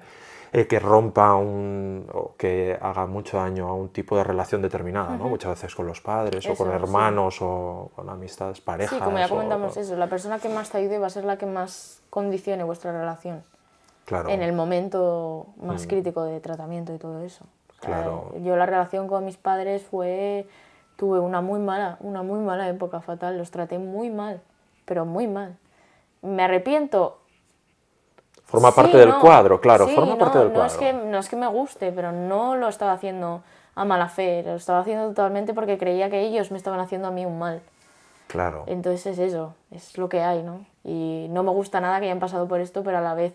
eh, que rompa un, o que haga mucho daño a un tipo de relación determinada, ¿no? Muchas veces con los padres o Eso, con sí. hermanos o con amistades, parejas. Sí, como ya o- comentamos o- eso, la persona que más te ayude va a ser la que más condicione vuestra relación Claro. en el momento más crítico de tratamiento y todo eso. Claro. Yo la relación con mis padres fue, tuve una muy mala, una muy mala época fatal, los traté muy mal, pero muy mal. Me arrepiento. Forma Sí, parte del no. cuadro, claro, Sí, forma no, parte del no cuadro. Es que, no es que me guste, pero no lo estaba haciendo a mala fe, lo estaba haciendo totalmente porque creía que ellos me estaban haciendo a mí un mal. Claro. Entonces es eso, es lo que hay, ¿no? Y no me gusta nada que hayan pasado por esto, pero a la vez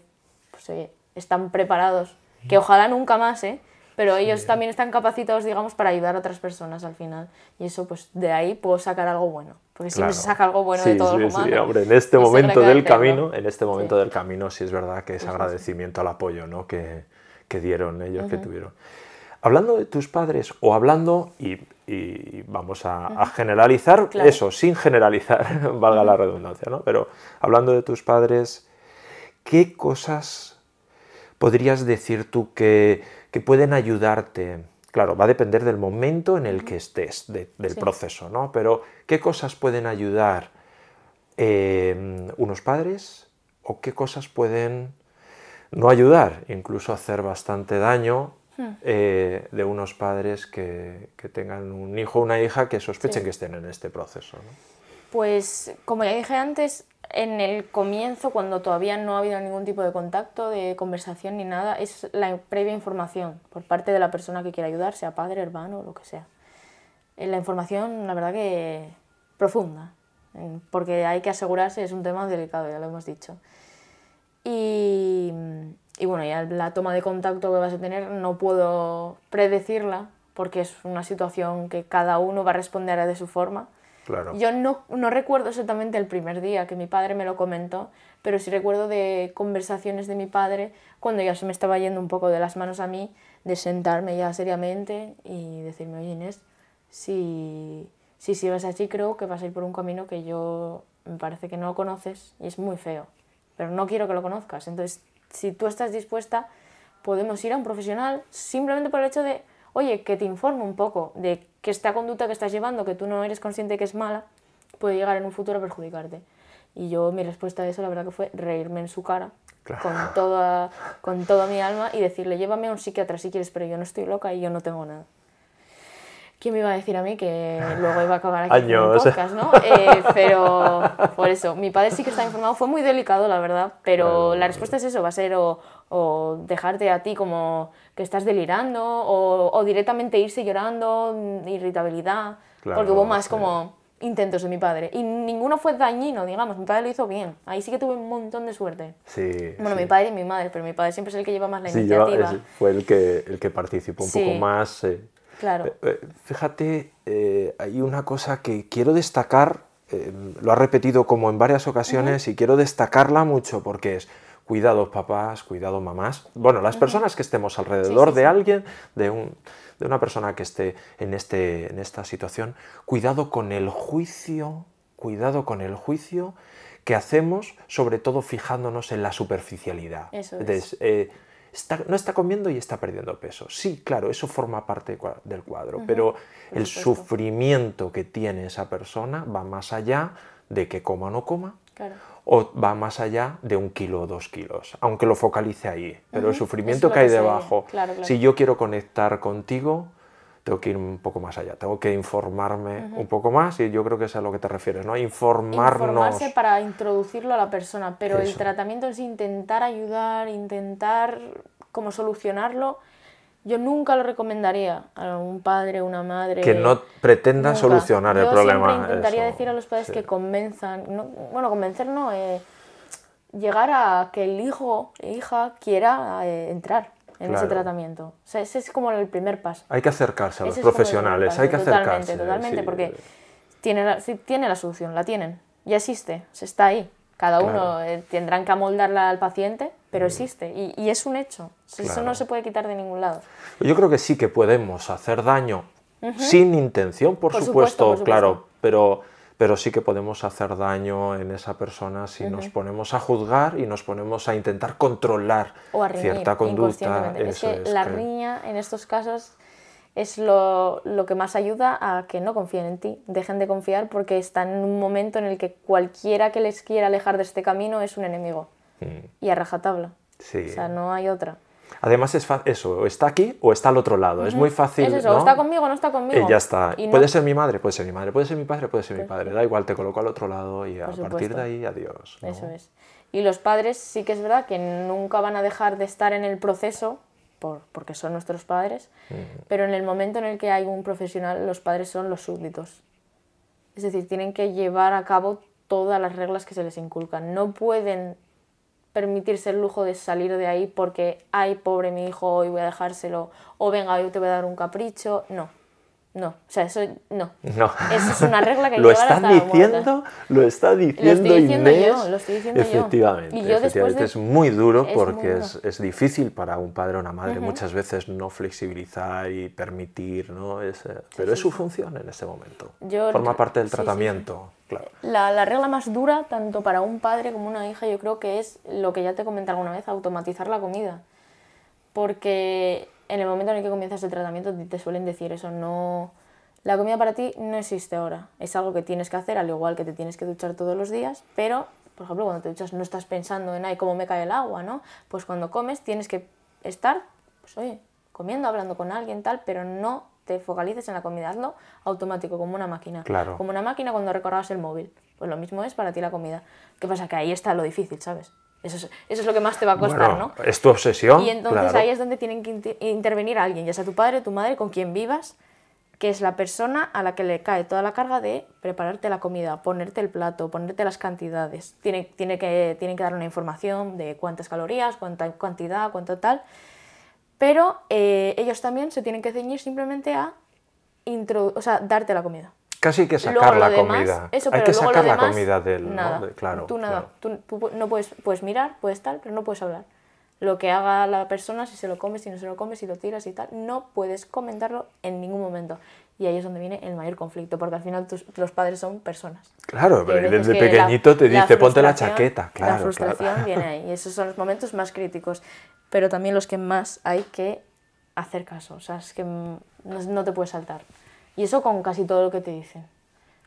pues, oye, están preparados. Que ojalá nunca más, ¿eh? Pero ellos también están capacitados, digamos, para ayudar a otras personas al final. Y eso, pues de ahí puedo sacar algo bueno. Porque siempre se saca algo bueno de todo sí, lo malo. Sí, hombre, en este momento del camino, en este momento del camino sí es verdad que es agradecimiento al apoyo ¿no? que, que dieron ellos, que tuvieron. Hablando de tus padres, o hablando, y, y vamos a, generalizar, eso, sin generalizar, valga la redundancia, ¿no? Pero hablando de tus padres, ¿qué cosas podrías decir tú que, que pueden ayudarte? Claro, va a depender del momento en el que estés, del proceso, ¿no? Pero ¿qué cosas pueden ayudar eh, unos padres o qué cosas pueden no ayudar, incluso hacer bastante daño hmm. eh, de unos padres que, tengan un hijo o una hija que sospechen que estén en este proceso? Pues como ya dije antes, en el comienzo, cuando todavía no ha habido ningún tipo de contacto, de conversación ni nada, es la previa información por parte de la persona que quiera ayudar, sea padre, hermano, lo que sea. Eh, la información, la verdad que profunda, porque hay que asegurarse, es un tema delicado, ya lo hemos dicho. Y, y bueno, ya la toma de contacto que vas a tener no puedo predecirla, porque es una situación que cada uno va a responder de su forma yo no, no recuerdo exactamente el primer día que mi padre me lo comentó, pero sí recuerdo de conversaciones de mi padre cuando ya se me estaba yendo un poco de las manos a mí, de sentarme ya seriamente y decirme, oye Inés, si, si sigues así creo que vas a ir por un camino que yo me parece que no lo conoces y es muy feo, pero no quiero que lo conozcas. Entonces, si tú estás dispuesta, podemos ir a un profesional simplemente por el hecho de oye, que te informe un poco de que esta conducta que estás llevando, que tú no eres consciente que es mala, puede llegar en un futuro a perjudicarte. Y yo mi respuesta a eso la verdad que fue reírme en su cara con, toda, con toda mi alma y decirle, llévame a un psiquiatra si quieres, pero yo no estoy loca y yo no tengo nada. ¿Quién me iba a decir a mí que luego iba a acabar aquí en un podcast, no? Eh, pero por eso, mi padre sí que está informado, fue muy delicado, la verdad, pero la respuesta es eso, va a ser o, o dejarte a ti como que estás delirando o, o directamente irse llorando, irritabilidad, porque hubo más como intentos de mi padre y ninguno fue dañino, digamos, mi padre lo hizo bien, ahí sí que tuve un montón de suerte. Sí, bueno, mi padre y mi madre, pero mi padre siempre es el que lleva más la iniciativa. fue el que, el que participó un poco más. Eh. Claro. Eh, eh, fíjate, hay una cosa que quiero destacar, lo ha repetido como en varias ocasiones y quiero destacarla mucho porque es cuidado papás, cuidado mamás. Bueno, las personas que estemos alrededor de alguien, de, un, de, una persona que esté en, este, en esta situación, cuidado con el juicio, cuidado con el juicio que hacemos, sobre todo fijándonos en la superficialidad. Eso es. Eh, no está comiendo y está perdiendo peso. Sí, claro, eso forma parte del cuadro, pero el sufrimiento que tiene esa persona va más allá de que coma o no coma. Claro o va más allá de un kilo o dos kilos, aunque lo focalice ahí. Pero el sufrimiento que hay debajo, si yo quiero conectar contigo, tengo que ir un poco más allá, tengo que informarme un poco más y yo creo que es a lo que te refieres, ¿no? Informarnos. Informarse para introducirlo a la persona, pero el tratamiento es intentar ayudar, intentar como solucionarlo yo nunca lo recomendaría a un padre una madre. Que no pretenda solucionar el problema. Yo intentaría decir a los padres que convenzan, bueno, convencer no, eh, llegar a que el hijo, hija quiera eh, entrar en ese tratamiento. O sea, ese es como el primer paso. hay que acercarse a los profesionales, hay que acercarse. Totalmente, totalmente, porque tiene la, tiene la solución, la tienen, ya existe, se está ahí. Cada uno eh, tendrán que amoldarla al paciente, pero existe y, y es un hecho. Eso no se puede quitar de ningún lado. Yo creo que sí que podemos hacer daño sin intención, por, supuesto, claro, pero, pero sí que podemos hacer daño en esa persona si nos ponemos a juzgar y nos ponemos a intentar controlar cierta conducta. Es que la riña en estos casos es lo, que más ayuda a que no confíen en ti, dejen de confiar porque están en un momento en el que cualquiera que les quiera alejar de este camino es un enemigo. Mm. Y a rajatabla. Sí. O sea, no hay otra. Además es eso, está aquí o está al otro lado. Es muy fácil. Es eso, está conmigo o no está conmigo. Y ya está. puede ser mi madre, puede ser mi madre, puede ser mi padre, puede ser mi padre. Da igual, te coloco al otro lado y a partir de ahí, adiós. Eso es. Y los padres sí que es verdad que nunca van a dejar de estar en el proceso porque son nuestros padres, pero en el momento en el que hay un profesional, los padres son los súbditos. Es decir, tienen que llevar a cabo todas las reglas que se les inculcan. No pueden permitirse el lujo de salir de ahí porque, ay, pobre mi hijo, hoy voy a dejárselo, o venga, hoy te voy a dar un capricho. No, no, o sea, eso no. No. Eso es una regla que ¿Lo llevar está hasta la muerte. diciendo? ¿Lo está diciendo estoy diciendo Inés? yo, lo estoy diciendo yo. efectivamente, Y yo después efectivamente. de- Es muy duro es muy porque duro. es, es difícil para un padre o una madre muchas veces no flexibilizar y permitir, ¿no? Es, eh, pero es su función en este momento. Yo- Forma parte del sí, tratamiento, La, la regla más dura, tanto para un padre como una hija, yo creo que es lo que ya te comenté alguna vez, automatizar la comida. Porque en el momento en el que comienzas el tratamiento te- te suelen decir eso, no... La comida para ti no existe ahora, es algo que tienes que hacer, al igual que te tienes que duchar todos los días, pero, por ejemplo, cuando te duchas no estás pensando en, ay, cómo me cae el agua, ¿no? Pues cuando comes tienes que estar, pues oye, comiendo, hablando con alguien, tal, pero no te focalices en la comida, hazlo automático, como una máquina. Claro. Como una máquina cuando recargas el móvil. Pues lo mismo es para ti la comida. ¿Qué pasa? Que ahí está lo difícil, ¿sabes? Eso es, eso es lo que más te va a costar, Bueno, ¿no? es tu obsesión, Y entonces claro. ahí es donde tienen que inter- intervenir alguien, ya sea tu padre, tu madre, con quien vivas, que es la persona a la que le cae toda la carga de prepararte la comida, ponerte el plato, ponerte las cantidades. Tiene, tiene que, tienen que dar una información de cuántas calorías, cuánta cantidad, cuánto tal. Pero eh, ellos también se tienen que ceñir simplemente a o sea, darte la comida. Casi hay que sacar la demás- comida. eso, hay pero que sacar la demás, comida del... ¿no? Nada. De- claro, tú nada. claro. Tú, tú no puedes, puedes mirar, puedes tal, pero no puedes hablar. Lo que haga la persona, si se lo comes, si no se lo comes, si lo tiras y tal, no puedes comentarlo en ningún momento. Y ahí es donde viene el mayor conflicto, porque al final tus- los padres son personas. Claro, pero desde que la- pequeñito te dice, ponte la chaqueta. Claro, La frustración claro. viene ahí. Y esos son los momentos más críticos. Pero también los que más hay que hacer caso. O sea, es que mm, no, no te puedes saltar. Y eso con casi todo lo que te dicen.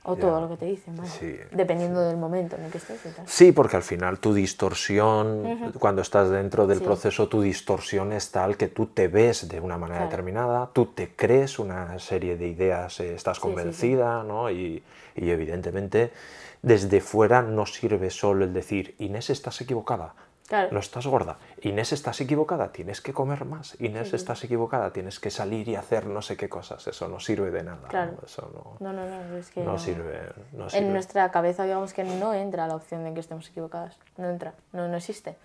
O Ya. todo lo que te dicen. Sí. Dependiendo del momento en el que estés y tal. Sí, porque al final tu distorsión, cuando estás dentro del Sí. proceso, tu distorsión es tal que tú te ves de una manera Claro. determinada, tú te crees una serie de ideas, eh, estás convencida, ¿no? Y, y evidentemente desde fuera no sirve solo el decir, Inés, estás equivocada. Claro. No estás gorda. Inés, estás equivocada, tienes que comer más. Inés, estás equivocada, tienes que salir y hacer no sé qué cosas. Eso no sirve de nada. Claro. ¿no? Eso no, No, no, no, es que no no. sirve. No sirve. En nuestra cabeza, digamos que no entra la opción de que estemos equivocadas. No entra, no, no existe.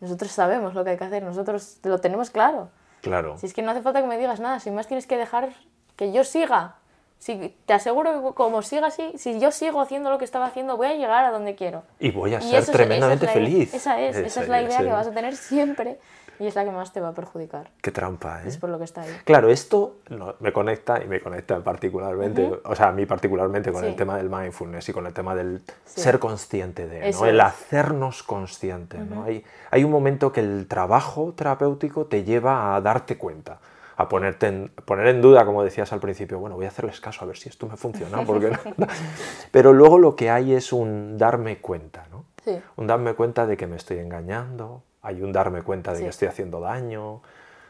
Nosotros sabemos lo que hay que hacer, nosotros lo tenemos claro. Claro. Si es que no hace falta que me digas nada, sin más tienes que dejar que yo siga. Si, te aseguro que como siga así, si yo sigo haciendo lo que estaba haciendo, voy a llegar a donde quiero. Y voy a Y ser eso es- tremendamente esa es feliz. Esa es, esa Ese- es la idea que vas a tener siempre y es la que más te va a perjudicar. Qué trampa, ¿eh? Es por lo que está ahí. Claro, esto no, me conecta y me conecta particularmente, o sea, a mí particularmente con Sí. el tema del mindfulness y con el tema del Sí. ser consciente de, Eso ¿no? el hacernos consciente. ¿no? Hay, hay un momento que el trabajo terapéutico te lleva a darte cuenta, a ponerte en, poner en duda, como decías al principio, bueno, voy a hacerles caso a ver si esto me funciona, porque no. Pero luego lo que hay es un darme cuenta, ¿no? Sí. Un darme cuenta de que me estoy engañando, hay un darme cuenta de Sí. que estoy haciendo daño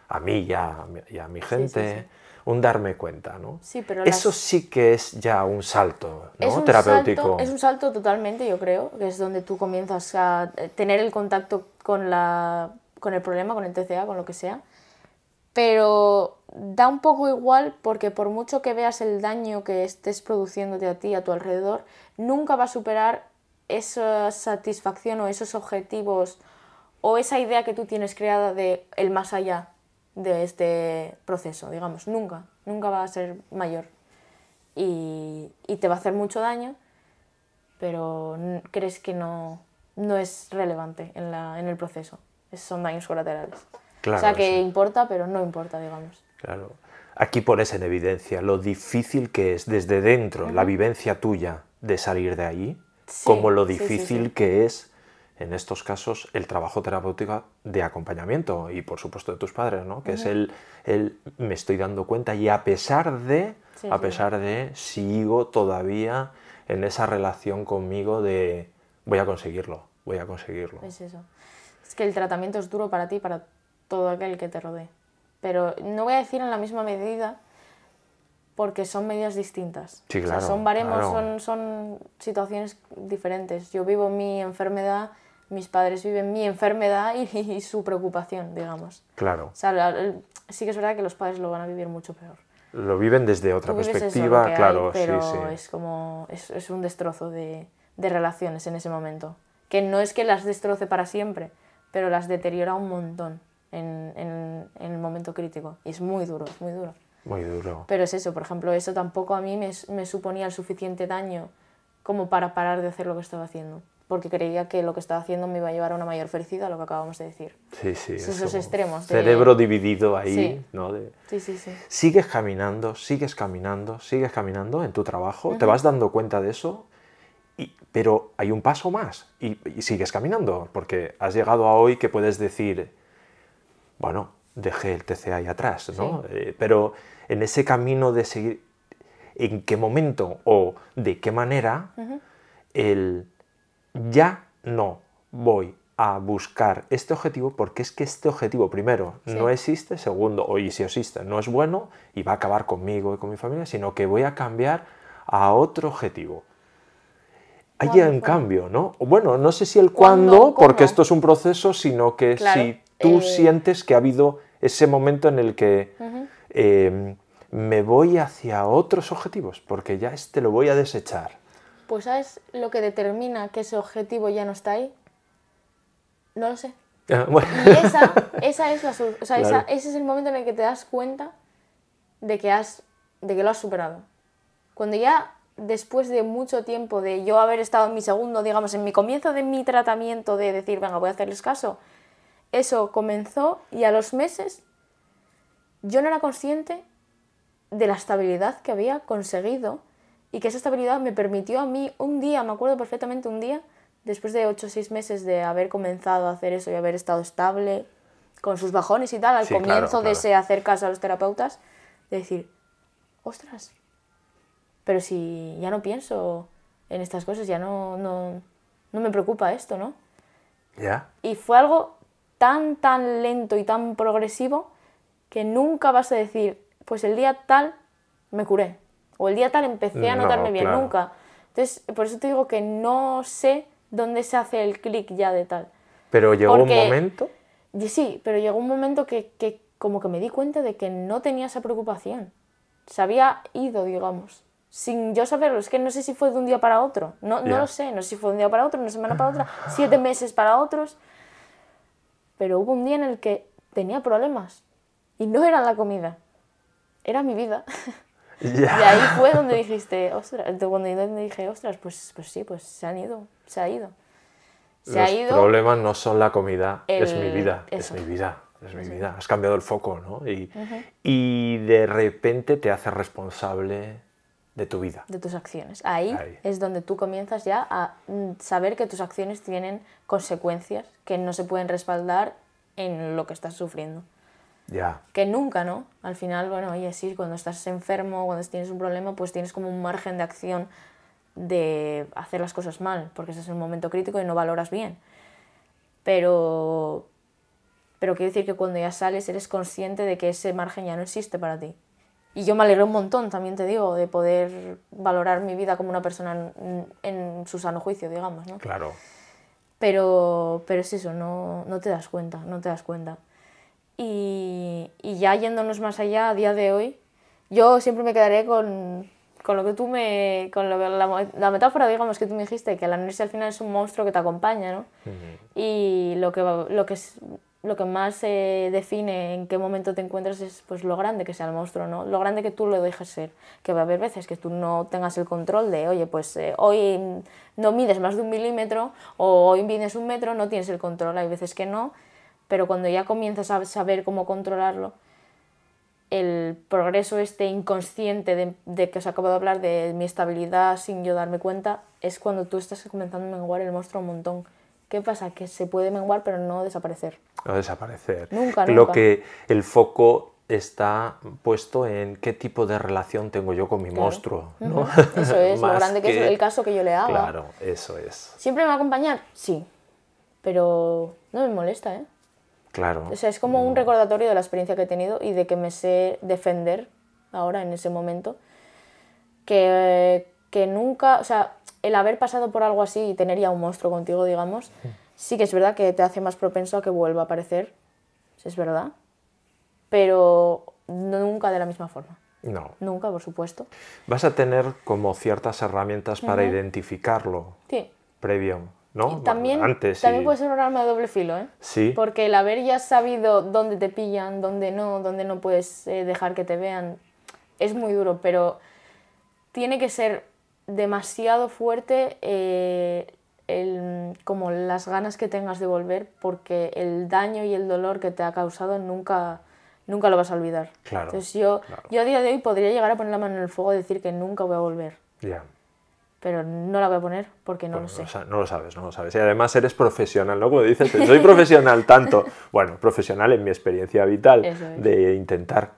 a mí y a, mi- y a mi gente, sí. un darme cuenta, ¿no? Sí, pero Eso las- sí que es ya un salto, ¿no? Es un, Terapéutico. salto, es un salto totalmente, yo creo, que es donde tú comienzas a tener el contacto con, la, con el problema, con el TCA, con lo que sea. Pero da un poco igual porque por mucho que veas el daño que estés produciéndote a ti, a tu alrededor, nunca va a superar esa satisfacción o esos objetivos o esa idea que tú tienes creada de el más allá de este proceso, digamos. Nunca, nunca va a ser mayor y, y te va a hacer mucho daño, pero crees que no, no es relevante en, la, en el proceso. Es- son daños colaterales. Claro, o sea que sí. importa, pero no importa, digamos. Claro. Aquí pones en evidencia lo difícil que es desde dentro, la vivencia tuya de salir de ahí, Sí, como lo difícil sí. que es, en estos casos, el trabajo terapéutico de acompañamiento y, por supuesto, de tus padres, ¿no? Que es el, el me estoy dando cuenta y a pesar de, a pesar de, sigo todavía en esa relación conmigo de voy a conseguirlo, voy a conseguirlo. Es eso. Es que el tratamiento es duro para ti y para todo aquel que te rodee. Pero no voy a decir en la misma medida porque son medidas distintas. Sí, O sea, claro, son baremos, claro. son, son situaciones diferentes. Yo vivo mi enfermedad, mis padres viven mi enfermedad y, y su preocupación, digamos. Claro. O sea, la- el- sí que es verdad que los padres lo van a vivir mucho peor. Lo viven desde otra Tú perspectiva, que hay, claro, pero sí, sí. es como es, es un destrozo de, de relaciones en ese momento. Que no es que las destroce para siempre, pero las deteriora un montón en, en, en el momento crítico. Y es muy duro, es muy duro. Muy duro. Pero es eso, por ejemplo, eso tampoco a mí me, me suponía el suficiente daño como para parar de hacer lo que estaba haciendo. Porque creía que lo que estaba haciendo me iba a llevar a una mayor felicidad, lo que acabamos de decir. Sí, sí. Es es esos extremos de- Cerebro dividido ahí, Sí. ¿no? De- Sí, sí, sí. Sigues caminando, sigues caminando, sigues caminando en tu trabajo, te vas dando cuenta de eso, y- pero hay un paso más y, y sigues caminando, porque has llegado a hoy que puedes decir, bueno, dejé el TCA ahí atrás, ¿no? Eh, pero en ese camino de seguir, ¿en qué momento o de qué manera el ya no voy a buscar este objetivo porque es que este objetivo, primero, no existe, segundo, o y si existe, no es bueno y va a acabar conmigo y con mi familia, sino que voy a cambiar a otro objetivo. Hay ¿Cuándo un fue? cambio, ¿no? Bueno, no sé si el ¿Cuándo? porque esto es un proceso, sino que Claro, si tú eh, sientes que ha habido ese momento en el que eh, me voy hacia otros objetivos, porque ya este lo voy a desechar. Pues ¿sabes lo que determina que ese objetivo ya no está ahí? No lo sé. Ah, bueno. Y esa, esa es la o sea, esa- ese es el momento en el que te das cuenta de que, has, de que lo has superado. Cuando ya después de mucho tiempo de yo haber estado en mi segundo, digamos, en mi comienzo de mi tratamiento de decir, venga, voy a hacerles caso, eso comenzó y a los meses yo no era consciente de la estabilidad que había conseguido y que esa estabilidad me permitió a mí un día, me acuerdo perfectamente un día, después de 8 o 6 meses de haber comenzado a hacer eso y haber estado estable, con sus bajones y tal, al Sí, claro, comienzo de ese hacer caso a los terapeutas, de decir, ostras, pero si ya no pienso en estas cosas, ya no, no, no me preocupa esto, ¿no? ¿Ya? Y fue algo tan, tan lento y tan progresivo que nunca vas a decir, pues el día tal me curé. O el día tal empecé a No, notarme bien, claro. nunca. Entonces, por eso te digo que no sé dónde se hace el clic ya de tal. Pero llegó un Porque- momento. Y sí, pero llegó un momento que, que como que me di cuenta de que no tenía esa preocupación. Se había ido, digamos. Sin yo saberlo. Es que no sé si fue de un día para otro. No, no Ya. lo sé. No sé si fue de un día para otro, una semana para otra, siete meses para otros. Pero hubo un día en el que tenía problemas. Y no era la comida. Era mi vida. Y Ya. ahí fue donde dijiste, ostras, cuando dije, ostras, pues, pues sí, pues se han ido, se ha ido. Se Los ha ido. problemas no son la comida, es mi el- vida, eso. es mi vida, es mi vida. Has cambiado el foco, ¿no? Y, y de repente te haces responsable de tu vida. de tus acciones. Ahí, Ahí. es donde tú comienzas ya a mm, saber que tus acciones tienen consecuencias que no se pueden respaldar en lo que estás sufriendo. Ya. Que nunca, ¿no? Al final, bueno, oye, sí, cuando estás enfermo, cuando tienes un problema, pues tienes como un margen de acción de hacer las cosas mal, porque estás en un momento crítico y no valoras bien. Pero, pero quiero decir que cuando ya sales eres consciente de que ese margen ya no existe para ti. Y yo me alegré un montón, también te digo, de poder valorar mi vida como una persona en, en su sano juicio, digamos, ¿no? Claro. Pero, pero es eso, no, no te das cuenta, no te das cuenta. Y, y ya yéndonos más allá, a día de hoy, yo siempre me quedaré con, con lo que tú me. con lo- la, la metáfora, digamos, que tú me dijiste, que la anorexia al final es un monstruo que te acompaña, ¿no? Y lo que, lo que, lo que más eh, define en qué momento te encuentras es pues, lo grande que sea el monstruo, ¿no? Lo grande que tú lo dejes ser. Que va a haber veces que tú no tengas el control de, oye, pues eh, hoy no mides más de un milímetro o hoy mides un metro, no tienes el control. Hay veces que no, pero cuando ya comienzas a saber cómo controlarlo, el progreso este inconsciente de, de que os acabo de hablar, de mi estabilidad sin yo darme cuenta, es cuando tú estás comenzando a menguar el monstruo un montón. ¿Qué pasa? Que se puede menguar pero no desaparecer. No desaparecer. Nunca, Lo nunca. que el foco está puesto en qué tipo de relación tengo yo con mi monstruo, ¿no? Eso es, lo grande que, es el caso que yo le haga. Claro, eso es. ¿Siempre me va a acompañar? Sí. Pero no me molesta, ¿eh? Claro. O sea, es como un recordatorio de la experiencia que he tenido y de que me sé defender ahora, en ese momento. Que, que nunca, o sea, el haber pasado por algo así y tener ya un monstruo contigo, digamos, sí que es verdad que te hace más propenso a que vuelva a aparecer. Es verdad. Pero nunca de la misma forma. No. Nunca, por supuesto. Vas a tener como ciertas herramientas para identificarlo Sí. previo ¿no? También, Antes también y- puede ser un arma de doble filo, ¿eh? Sí. Porque el haber ya sabido dónde te pillan, dónde no, dónde no puedes eh, dejar que te vean, es muy duro, pero tiene que ser demasiado fuerte eh, el- como las ganas que tengas de volver, porque el daño y el dolor que te ha causado nunca, nunca lo vas a olvidar. Claro, Entonces yo, claro. yo a día de hoy podría llegar a poner la mano en el fuego y decir que nunca voy a volver, Ya. pero no la voy a poner porque no lo sé. no lo sabes, no lo sabes. Y además eres profesional, ¿no? Como dices, soy profesional tanto, bueno, profesional en mi experiencia vital, es. de intentar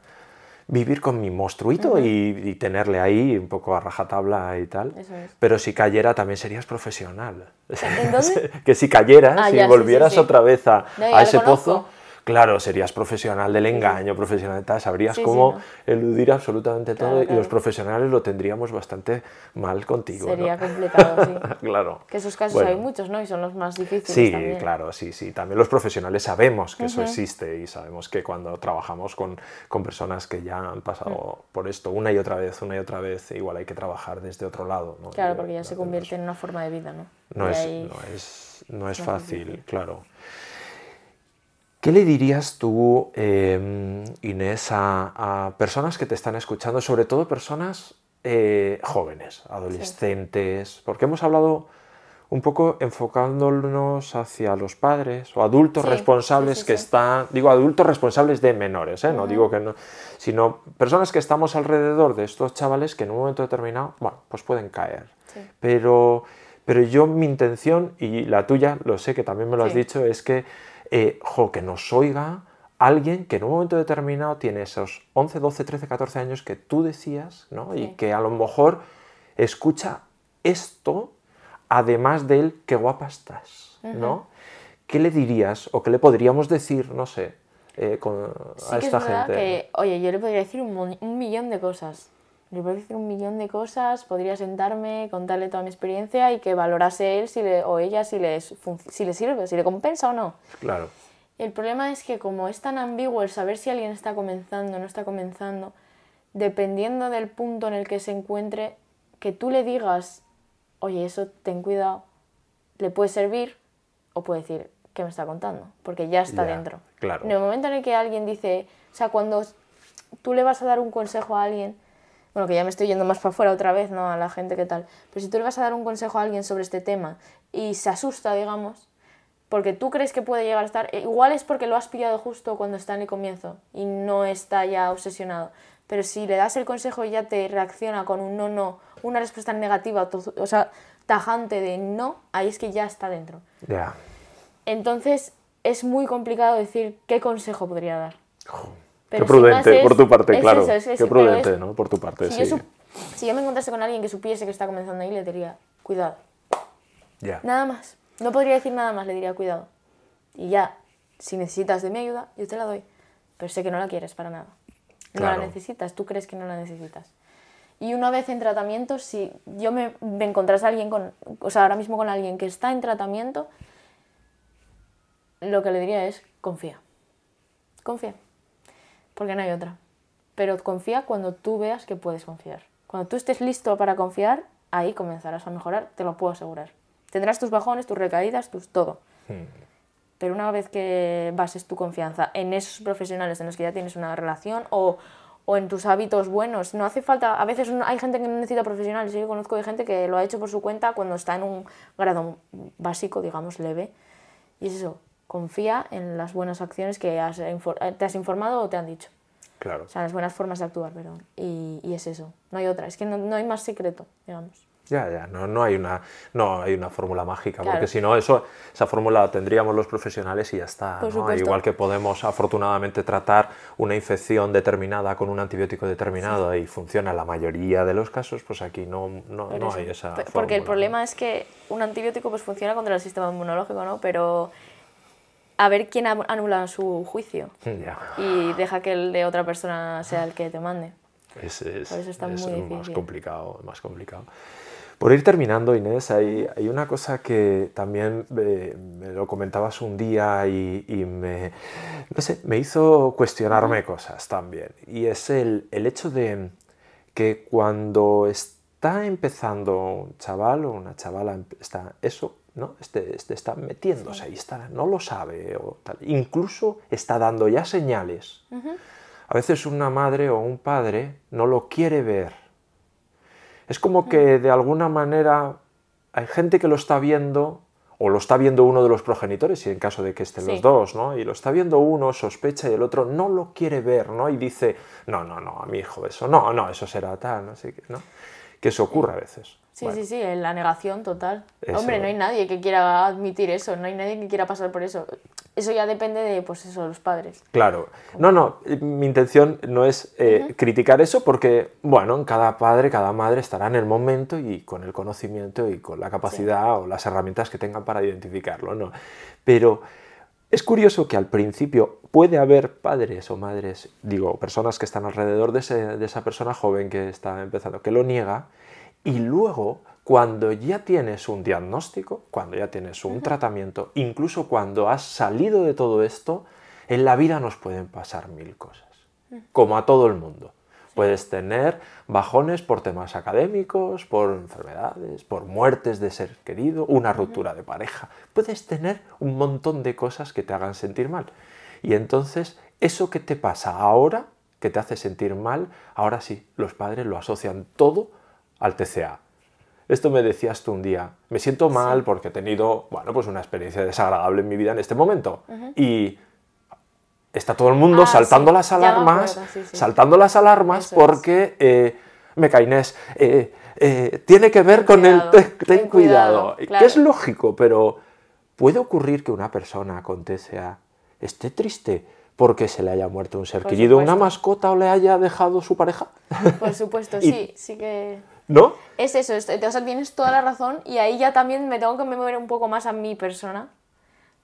vivir con mi monstruito y, y tenerle ahí un poco a rajatabla y tal. Eso es. Pero si cayera también serías profesional. ¿En dónde? que si cayeras, Ah, si ya, sí, sí, volvieras sí. otra vez a, No, a ese pozo, claro, serías profesional del engaño, profesional de tal, sabrías Sí, sí, cómo ¿no? eludir absolutamente Claro, todo y claro. los profesionales lo tendríamos bastante mal contigo. ¿no? Sería complicado, sí. claro. Que esos casos Bueno. hay muchos, ¿no? Y son los más difíciles Sí, también. claro, sí, sí. También los profesionales sabemos que eso existe y sabemos que cuando trabajamos con, con personas que ya han pasado Mm. por esto una y otra vez, una y otra vez, igual hay que trabajar desde otro lado. ¿no? Claro, Y, porque ya se convierte en una forma de vida, ¿no? No Y es, ahí- no es, no es fácil, difícil. claro. ¿Qué le dirías tú, eh, Inés, a, a personas que te están escuchando, sobre todo personas eh, jóvenes, adolescentes? Porque hemos hablado un poco enfocándonos hacia los padres o adultos Sí, responsables sí, que están, digo adultos responsables de menores, ¿eh? no digo que no, sino personas que estamos alrededor de estos chavales que en un momento determinado, bueno, pues pueden caer. Sí. Pero, pero yo mi intención, y la tuya, lo sé que también me lo has dicho, es que, eh, jo, que nos oiga alguien que en un momento determinado tiene esos 11, 12, 13, 14 años que tú decías, ¿no? Y que a lo mejor escucha esto, además del qué guapa estás, ¿no? ¿Qué le dirías o qué le podríamos decir, no sé, eh, con- Sí a que es esta verdad gente? que, oye, yo le podría decir un millón de cosas. Le podría decir un millón de cosas, podría sentarme, contarle toda mi experiencia y que valorase él si le, o ella si le, si le sirve, si le compensa o no. Claro, El problema es que como es tan ambiguo el saber si alguien está comenzando o no está comenzando, dependiendo del punto en el que se encuentre, que tú le digas, oye, eso ten cuidado, le puede servir o puede decir, ¿qué me está contando? Porque ya está Ya, dentro. claro. En el momento en el que alguien dice, o sea, cuando tú le vas a dar un consejo a alguien, bueno, que ya me estoy yendo más para afuera otra vez, ¿no? A la gente, ¿qué tal? Pero si tú le vas a dar un consejo a alguien sobre este tema y se asusta, digamos, porque tú crees que puede llegar a estar, eh, igual es porque lo has pillado justo cuando está en el comienzo y no está ya obsesionado. Pero si le das el consejo y ya te reacciona con un no, no, una respuesta negativa, o sea, tajante de no, ahí es que ya está dentro. ya. Entonces es muy complicado decir qué consejo podría dar. Pero qué prudente, es- por tu parte, es claro. eso, es eso, qué prudente, ¿no? Por tu parte, Si, sí. yo, si yo me encontrase con alguien que supiese que está comenzando ahí, le diría, cuidado. Ya. Nada más. No podría decir nada más, le diría, cuidado. Y ya, si necesitas de mi ayuda, yo te la doy. Pero sé que no la quieres para nada. No Claro. la necesitas, tú crees que no la necesitas. Y una vez en tratamiento, si yo me, me encontrase a alguien con, o sea, ahora mismo con alguien que está en tratamiento, lo que le diría es, confía. Confía. Porque no hay otra. Pero confía cuando tú veas que puedes confiar. Cuando tú estés listo para confiar, ahí comenzarás a mejorar, te lo puedo asegurar. Tendrás tus bajones, tus recaídas, tus todo. Pero una vez que bases tu confianza en esos profesionales en los que ya tienes una relación o, o en tus hábitos buenos, no hace falta, a veces hay gente que no necesita profesionales, yo conozco de gente que lo ha hecho por su cuenta cuando está en un grado básico, digamos, leve. Y es eso, confía en las buenas acciones que has infor- te has informado o te han dicho. Claro. O sea, las buenas formas de actuar, perdón. Y, y es eso, no hay otra, es que no, no hay más secreto, digamos. Ya, ya, no, no hay una, no hay una fórmula mágica, Claro. porque si no, eso, esa fórmula la tendríamos los profesionales y ya está. Igual que podemos afortunadamente tratar una infección determinada con un antibiótico determinado y funciona en la mayoría de los casos, pues aquí no, no, no hay esa Porque el problema es que un antibiótico pues funciona contra el sistema inmunológico, ¿no? Pero a ver quién anu- anula su juicio. Ya. y deja que el de otra persona sea el que te mande. Es, es- Por eso está es muy más complicado, más complicado. Por ir terminando, Inés, hay, hay una cosa que también eh, me lo comentabas un día y, y me, no sé, me hizo cuestionarme cosas también. Y es el, el hecho de que cuando está empezando un chaval o una chavala, está eso, ¿no? Este, este está metiéndose ahí, está, no lo sabe, o tal. incluso está dando ya señales. A veces una madre o un padre no lo quiere ver. Es como que de alguna manera hay gente que lo está viendo o lo está viendo uno de los progenitores, y en caso de que estén los dos, ¿no? Y lo está viendo uno, sospecha, y el otro no lo quiere ver, ¿no? Y dice, no, no, no, a mi hijo eso, no, no, eso será tal, no sé qué, ¿no? Que eso ocurre a veces. Sí, sí, sí, la negación total. Hombre, no hay nadie que quiera admitir eso, no hay nadie que quiera pasar por eso. Eso ya depende de, pues eso, los padres. Claro. No, no, mi intención no es eh, criticar eso porque, bueno, en cada padre, cada madre estará en el momento y con el conocimiento y con la capacidad o las herramientas que tengan para identificarlo, ¿no? Pero es curioso que al principio puede haber padres o madres, digo, personas que están alrededor de, de esa persona joven que está empezando, que lo niega y luego, cuando ya tienes un diagnóstico, cuando ya tienes un tratamiento, incluso cuando has salido de todo esto, en la vida nos pueden pasar mil cosas, como a todo el mundo. Puedes tener bajones por temas académicos, por enfermedades, por muertes de ser querido, una ruptura de pareja. Puedes tener un montón de cosas que te hagan sentir mal. Y entonces, eso que te pasa ahora, que te hace sentir mal, ahora sí, los padres lo asocian todo al TCA. Esto me decías tú un día, me siento mal porque he tenido, bueno, pues una experiencia desagradable en mi vida en este momento. Y está todo el mundo ah, saltando las alarmas, saltando las alarmas porque eh, me cainés. Eh, eh, tiene que ver con el ten, cuidado, que es lógico, pero puede ocurrir que una persona con TCA esté triste porque se le haya muerto un ser querido, una mascota o le haya dejado su pareja. Por supuesto, sí, sí que... ¿No? Es eso, o sea, tienes toda la razón y ahí ya también me tengo que mover un poco más a mi persona,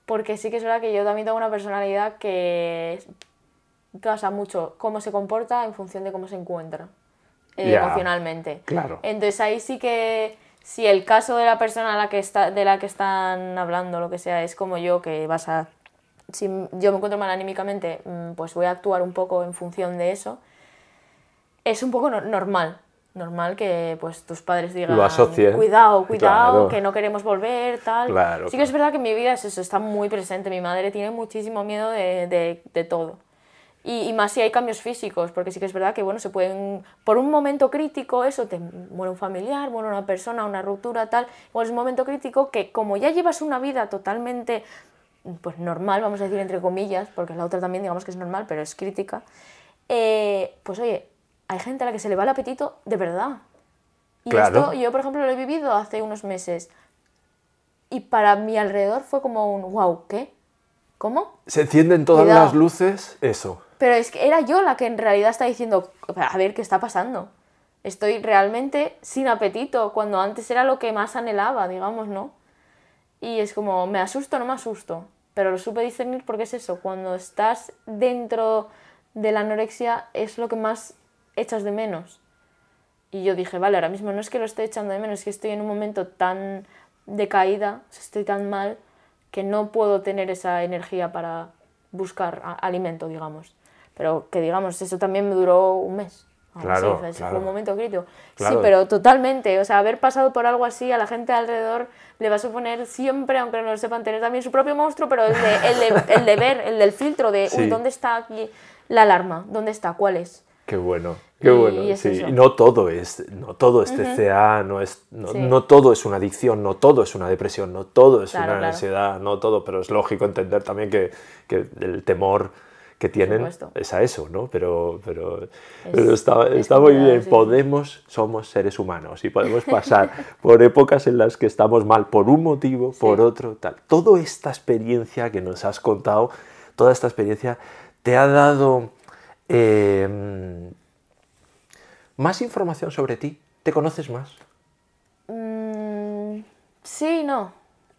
porque sí que es verdad que yo también tengo una personalidad que pasa mucho cómo se comporta en función de cómo se encuentra eh, emocionalmente. Claro. Entonces ahí sí que si el caso de la persona a la que está, de la que están hablando, lo que sea, es como yo, que vas a... Si yo me encuentro mal anímicamente, mm, pues voy a actuar un poco en función de eso. Es un poco normal, normal que pues tus padres digan cuidado, cuidado, que no queremos volver, tal. sí que es verdad que en mi vida es eso, está muy presente. Mi madre tiene muchísimo miedo de, de, todo. Y, y, más si hay cambios físicos, porque sí que es verdad que bueno, se pueden, por un momento crítico, eso, te muere un familiar, muere una persona, una ruptura, tal, o es un momento crítico que como ya llevas una vida totalmente pues normal, vamos a decir entre comillas, porque la otra también digamos que es normal, pero es crítica, eh, pues oye, hay gente a la que se le va el apetito de verdad. Y esto yo, por ejemplo, lo he vivido hace unos meses. Y para mi alrededor fue como un, wow, ¿qué? ¿Cómo? Se encienden todas las luces, eso. Pero es que era yo la que en realidad está diciendo, a ver, ¿qué está pasando? Estoy realmente sin apetito, cuando antes era lo que más anhelaba, digamos, ¿no? Y es como, ¿me asusto no me asusto? Pero lo supe discernir porque es eso, cuando estás dentro de la anorexia es lo que más echas de menos. Y yo dije, vale, ahora mismo no es que lo esté echando de menos, es que estoy en un momento tan de caída, estoy tan mal, que no puedo tener esa energía para buscar alimento, digamos. Pero que digamos, eso también me duró un mes. Claro, fue un momento crítico. Sí, pero totalmente. O sea, haber pasado por algo así a la gente alrededor le va a suponer siempre, aunque no lo sepan, tener también su propio monstruo, pero el de, el de, el de ver, el del filtro de, uy, ¿dónde está aquí la alarma? ¿Dónde está? ¿Cuál es? Qué bueno, qué bueno. sí. No todo es, no todo es TCA, no, es, no, todo es una adicción, no todo es una depresión, no todo es una ansiedad, no todo, pero es lógico entender también que, que el temor que tienen es a eso, ¿no? Pero, pero, está, está muy bien, podemos, somos seres humanos y podemos pasar por épocas en las que estamos mal por un motivo, por otro, tal. Toda esta experiencia que nos has contado, toda esta experiencia te ha dado Em, ¿Más información sobre ti? ¿Te conoces más? Mm, sí, no.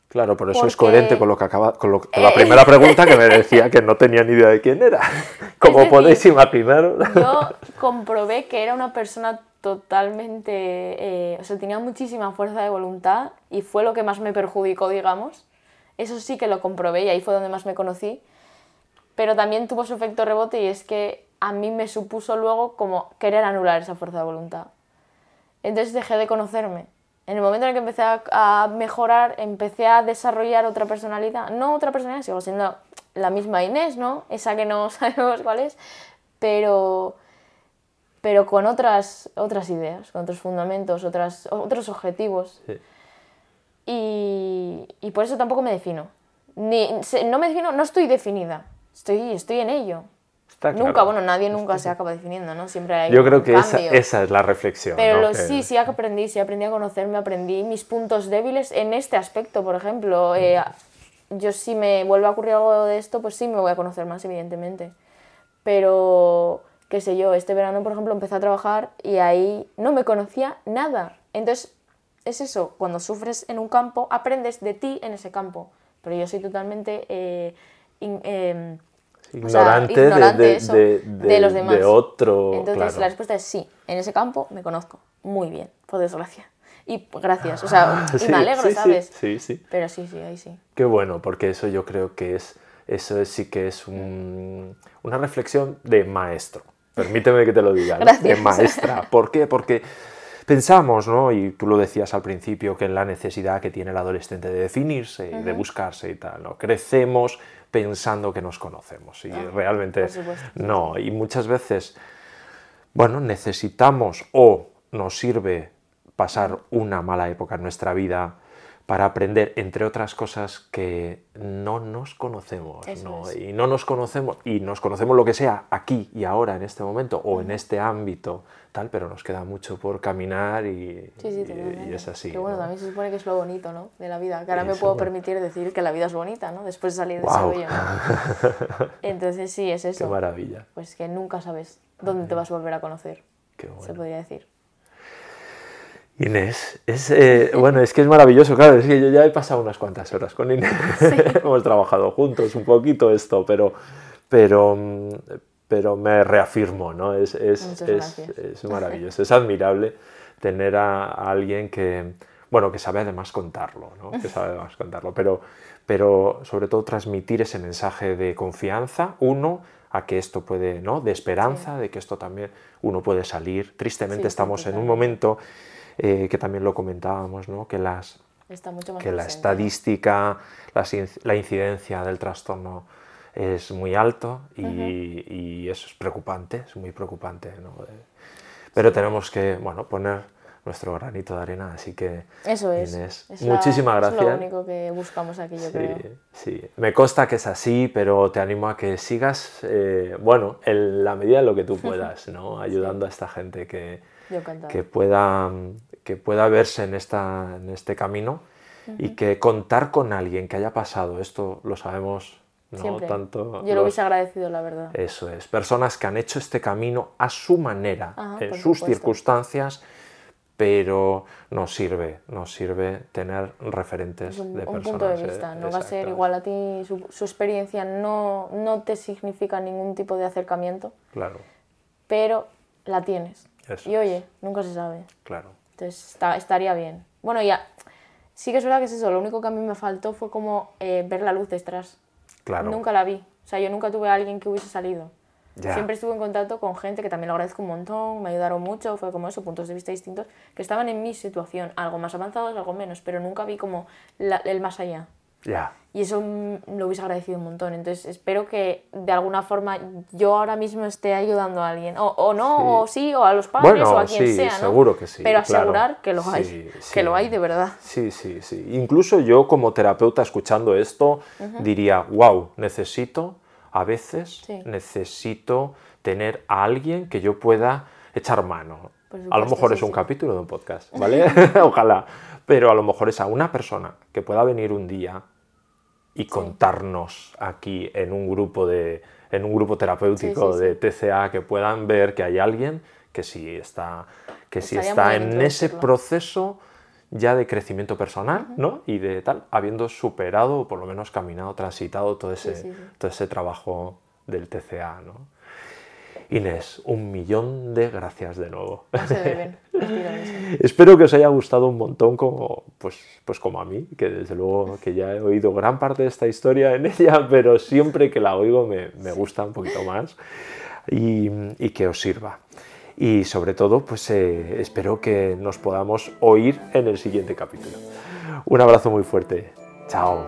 Claro, por eso es coherente con lo que acaba, con, la primera pregunta que me decía que no tenía ni idea de quién era. Como podéis imaginar. Yo comprobé que era una persona totalmente, eh, o sea, tenía muchísima fuerza de voluntad y fue lo que más me perjudicó, digamos. Eso sí que lo comprobé y ahí fue donde más me conocí. Pero también tuvo su efecto rebote y es que a mí me supuso luego como querer anular esa fuerza de voluntad. Entonces dejé de conocerme En el momento en el que empecé a, mejorar, empecé a desarrollar otra personalidad. No otra personalidad, sigo siendo la misma Inés, ¿no? Esa que no sabemos cuál es, pero, pero con otras, otras ideas, con otros fundamentos, otras, otros objetivos. Sí. Y, y por eso tampoco me defino. Ni, no me defino, no estoy definida, estoy, estoy en ello. Está Nunca, claro. bueno, nadie nunca se acaba definiendo, ¿no? Siempre hay Yo creo que esa, esa es la reflexión. Pero ¿no? lo- sí, sí aprendí, sí aprendí a conocerme, aprendí mis puntos débiles en este aspecto, por ejemplo. Eh, yo si me vuelve a ocurrir algo de esto, pues sí me voy a conocer más, evidentemente. Pero, qué sé yo, este verano, por ejemplo, empecé a trabajar y ahí no me conocía nada. Entonces, es eso, cuando sufres en un campo, aprendes de ti en ese campo. Pero yo soy totalmente... eh, in- o sea, ignorante, de- eso, de- de de- los demás. de otro. Entonces claro. la respuesta es sí. En ese campo me conozco muy bien, por desgracia. Y gracias, o sea, y Sí, me alegro, sí, ¿sabes? Sí, sí. Pero sí, sí, ahí sí. Qué bueno, porque eso yo creo que es, eso es- sí que es un- una reflexión de maestro. Permíteme que te lo diga, ¿no? de maestra. ¿Por qué? Porque pensamos, ¿no? Y tú lo decías al principio, que en la necesidad que tiene el adolescente de definirse y de buscarse y tal, ¿no? Crecemos pensando que nos conocemos y realmente no. Y muchas veces bueno, necesitamos o nos sirve pasar una mala época en nuestra vida para aprender, entre otras cosas, que no nos conocemos, ¿no? Y no nos conocemos, y nos conocemos lo que sea aquí y ahora, en este momento, o en este ámbito, tal, pero nos queda mucho por caminar y, Sí, sí, y- y es así. Que bueno, ¿no? también se supone que es lo bonito, ¿no? De la vida. Que ahora me puedo permitir decir que la vida es bonita, ¿no? Después de salir de Guau. ese. Entonces sí, es Qué eso. maravilla, Pues que nunca sabes dónde te vas a volver a conocer, qué se bueno. podría decir. Inés, es, eh, bueno, es que es maravilloso, claro, es que yo ya he pasado unas cuantas horas con Inés, hemos trabajado juntos un poquito esto, pero, pero, pero me reafirmo, ¿no? Es, es, es, maravilloso, es admirable tener a, a alguien que, bueno, que sabe además contarlo, ¿no? Que sabe además contarlo, pero, pero sobre todo transmitir ese mensaje de confianza, uno, a que esto puede, ¿no? De esperanza, de que esto también uno puede salir. Tristemente Sí, estamos en un momento eh, que también lo comentábamos, ¿no? que, las, Está mucho más que la estadística, la, la incidencia del trastorno es muy alto y, y eso es preocupante, es muy preocupante. ¿no? Eh, Pero tenemos que bueno, poner nuestro granito de arena, así que Eso es. Inés, es muchísimas Es gracias. lo único que buscamos aquí, yo Sí, creo. sí. Me consta que es así, pero te animo a que sigas, eh, bueno, en la medida de lo que tú puedas, ¿no? Ayudando a esta gente que. Que, pueda, que pueda verse en, esta, en este camino y que contar con alguien que haya pasado, esto lo sabemos, ¿no? Siempre. Tanto Yo lo los- hubiese agradecido, la verdad. Eso es, personas que han hecho este camino a su manera, Ajá, en sus supuesto. circunstancias, pero nos sirve, nos sirve tener referentes Es un, de un personas. punto de eh, vista. No va a ser igual a ti, su, su experiencia no, no te significa ningún tipo de acercamiento, Claro, pero la tienes. Eso y oye, nunca se sabe. claro. Entonces está- estaría bien. Bueno, ya, sí que es verdad que es eso. Lo único que a mí me faltó fue como eh, ver la luz detrás. Claro. Nunca la vi. O sea, yo nunca tuve a alguien que hubiese salido. Ya. Siempre estuve en contacto con gente que también lo agradezco un montón, me ayudaron mucho, fue como eso, puntos de vista distintos, que estaban en mi situación, algo más avanzados, algo menos, pero nunca vi como la- el más allá. Y eso lo hubiese agradecido un montón. Entonces espero que de alguna forma yo ahora mismo esté ayudando a alguien. O, o no, o sí, o a los padres, Bueno, o a quien sí, sea, ¿no? seguro que sí, Pero claro. asegurar que lo hay. Sí. Que lo hay de verdad. sí, sí, sí. Incluso yo como terapeuta escuchando esto diría, wow, necesito, a veces, necesito tener a alguien que yo pueda echar mano. A lo mejor es un capítulo de un podcast, ¿vale? Ojalá. Pero a lo mejor es a una persona que pueda venir un día y contarnos aquí en un grupo de en un grupo terapéutico Sí, sí, de TCA que puedan ver que hay alguien que sí está que Estaría está en ese proceso ya de crecimiento personal, ¿no? Y de tal, habiendo superado o por lo menos caminado, transitado todo ese, todo ese trabajo del TCA, ¿no? Inés, un millón de gracias de nuevo. Se. Espero que os haya gustado un montón como, pues, pues como a mí, que desde luego que ya he oído gran parte de esta historia en ella, pero siempre que la oigo me, me gusta un poquito más y, y que os sirva. y sobre todo pues eh, espero que nos podamos oír en el siguiente capítulo. Un abrazo muy fuerte. Chao.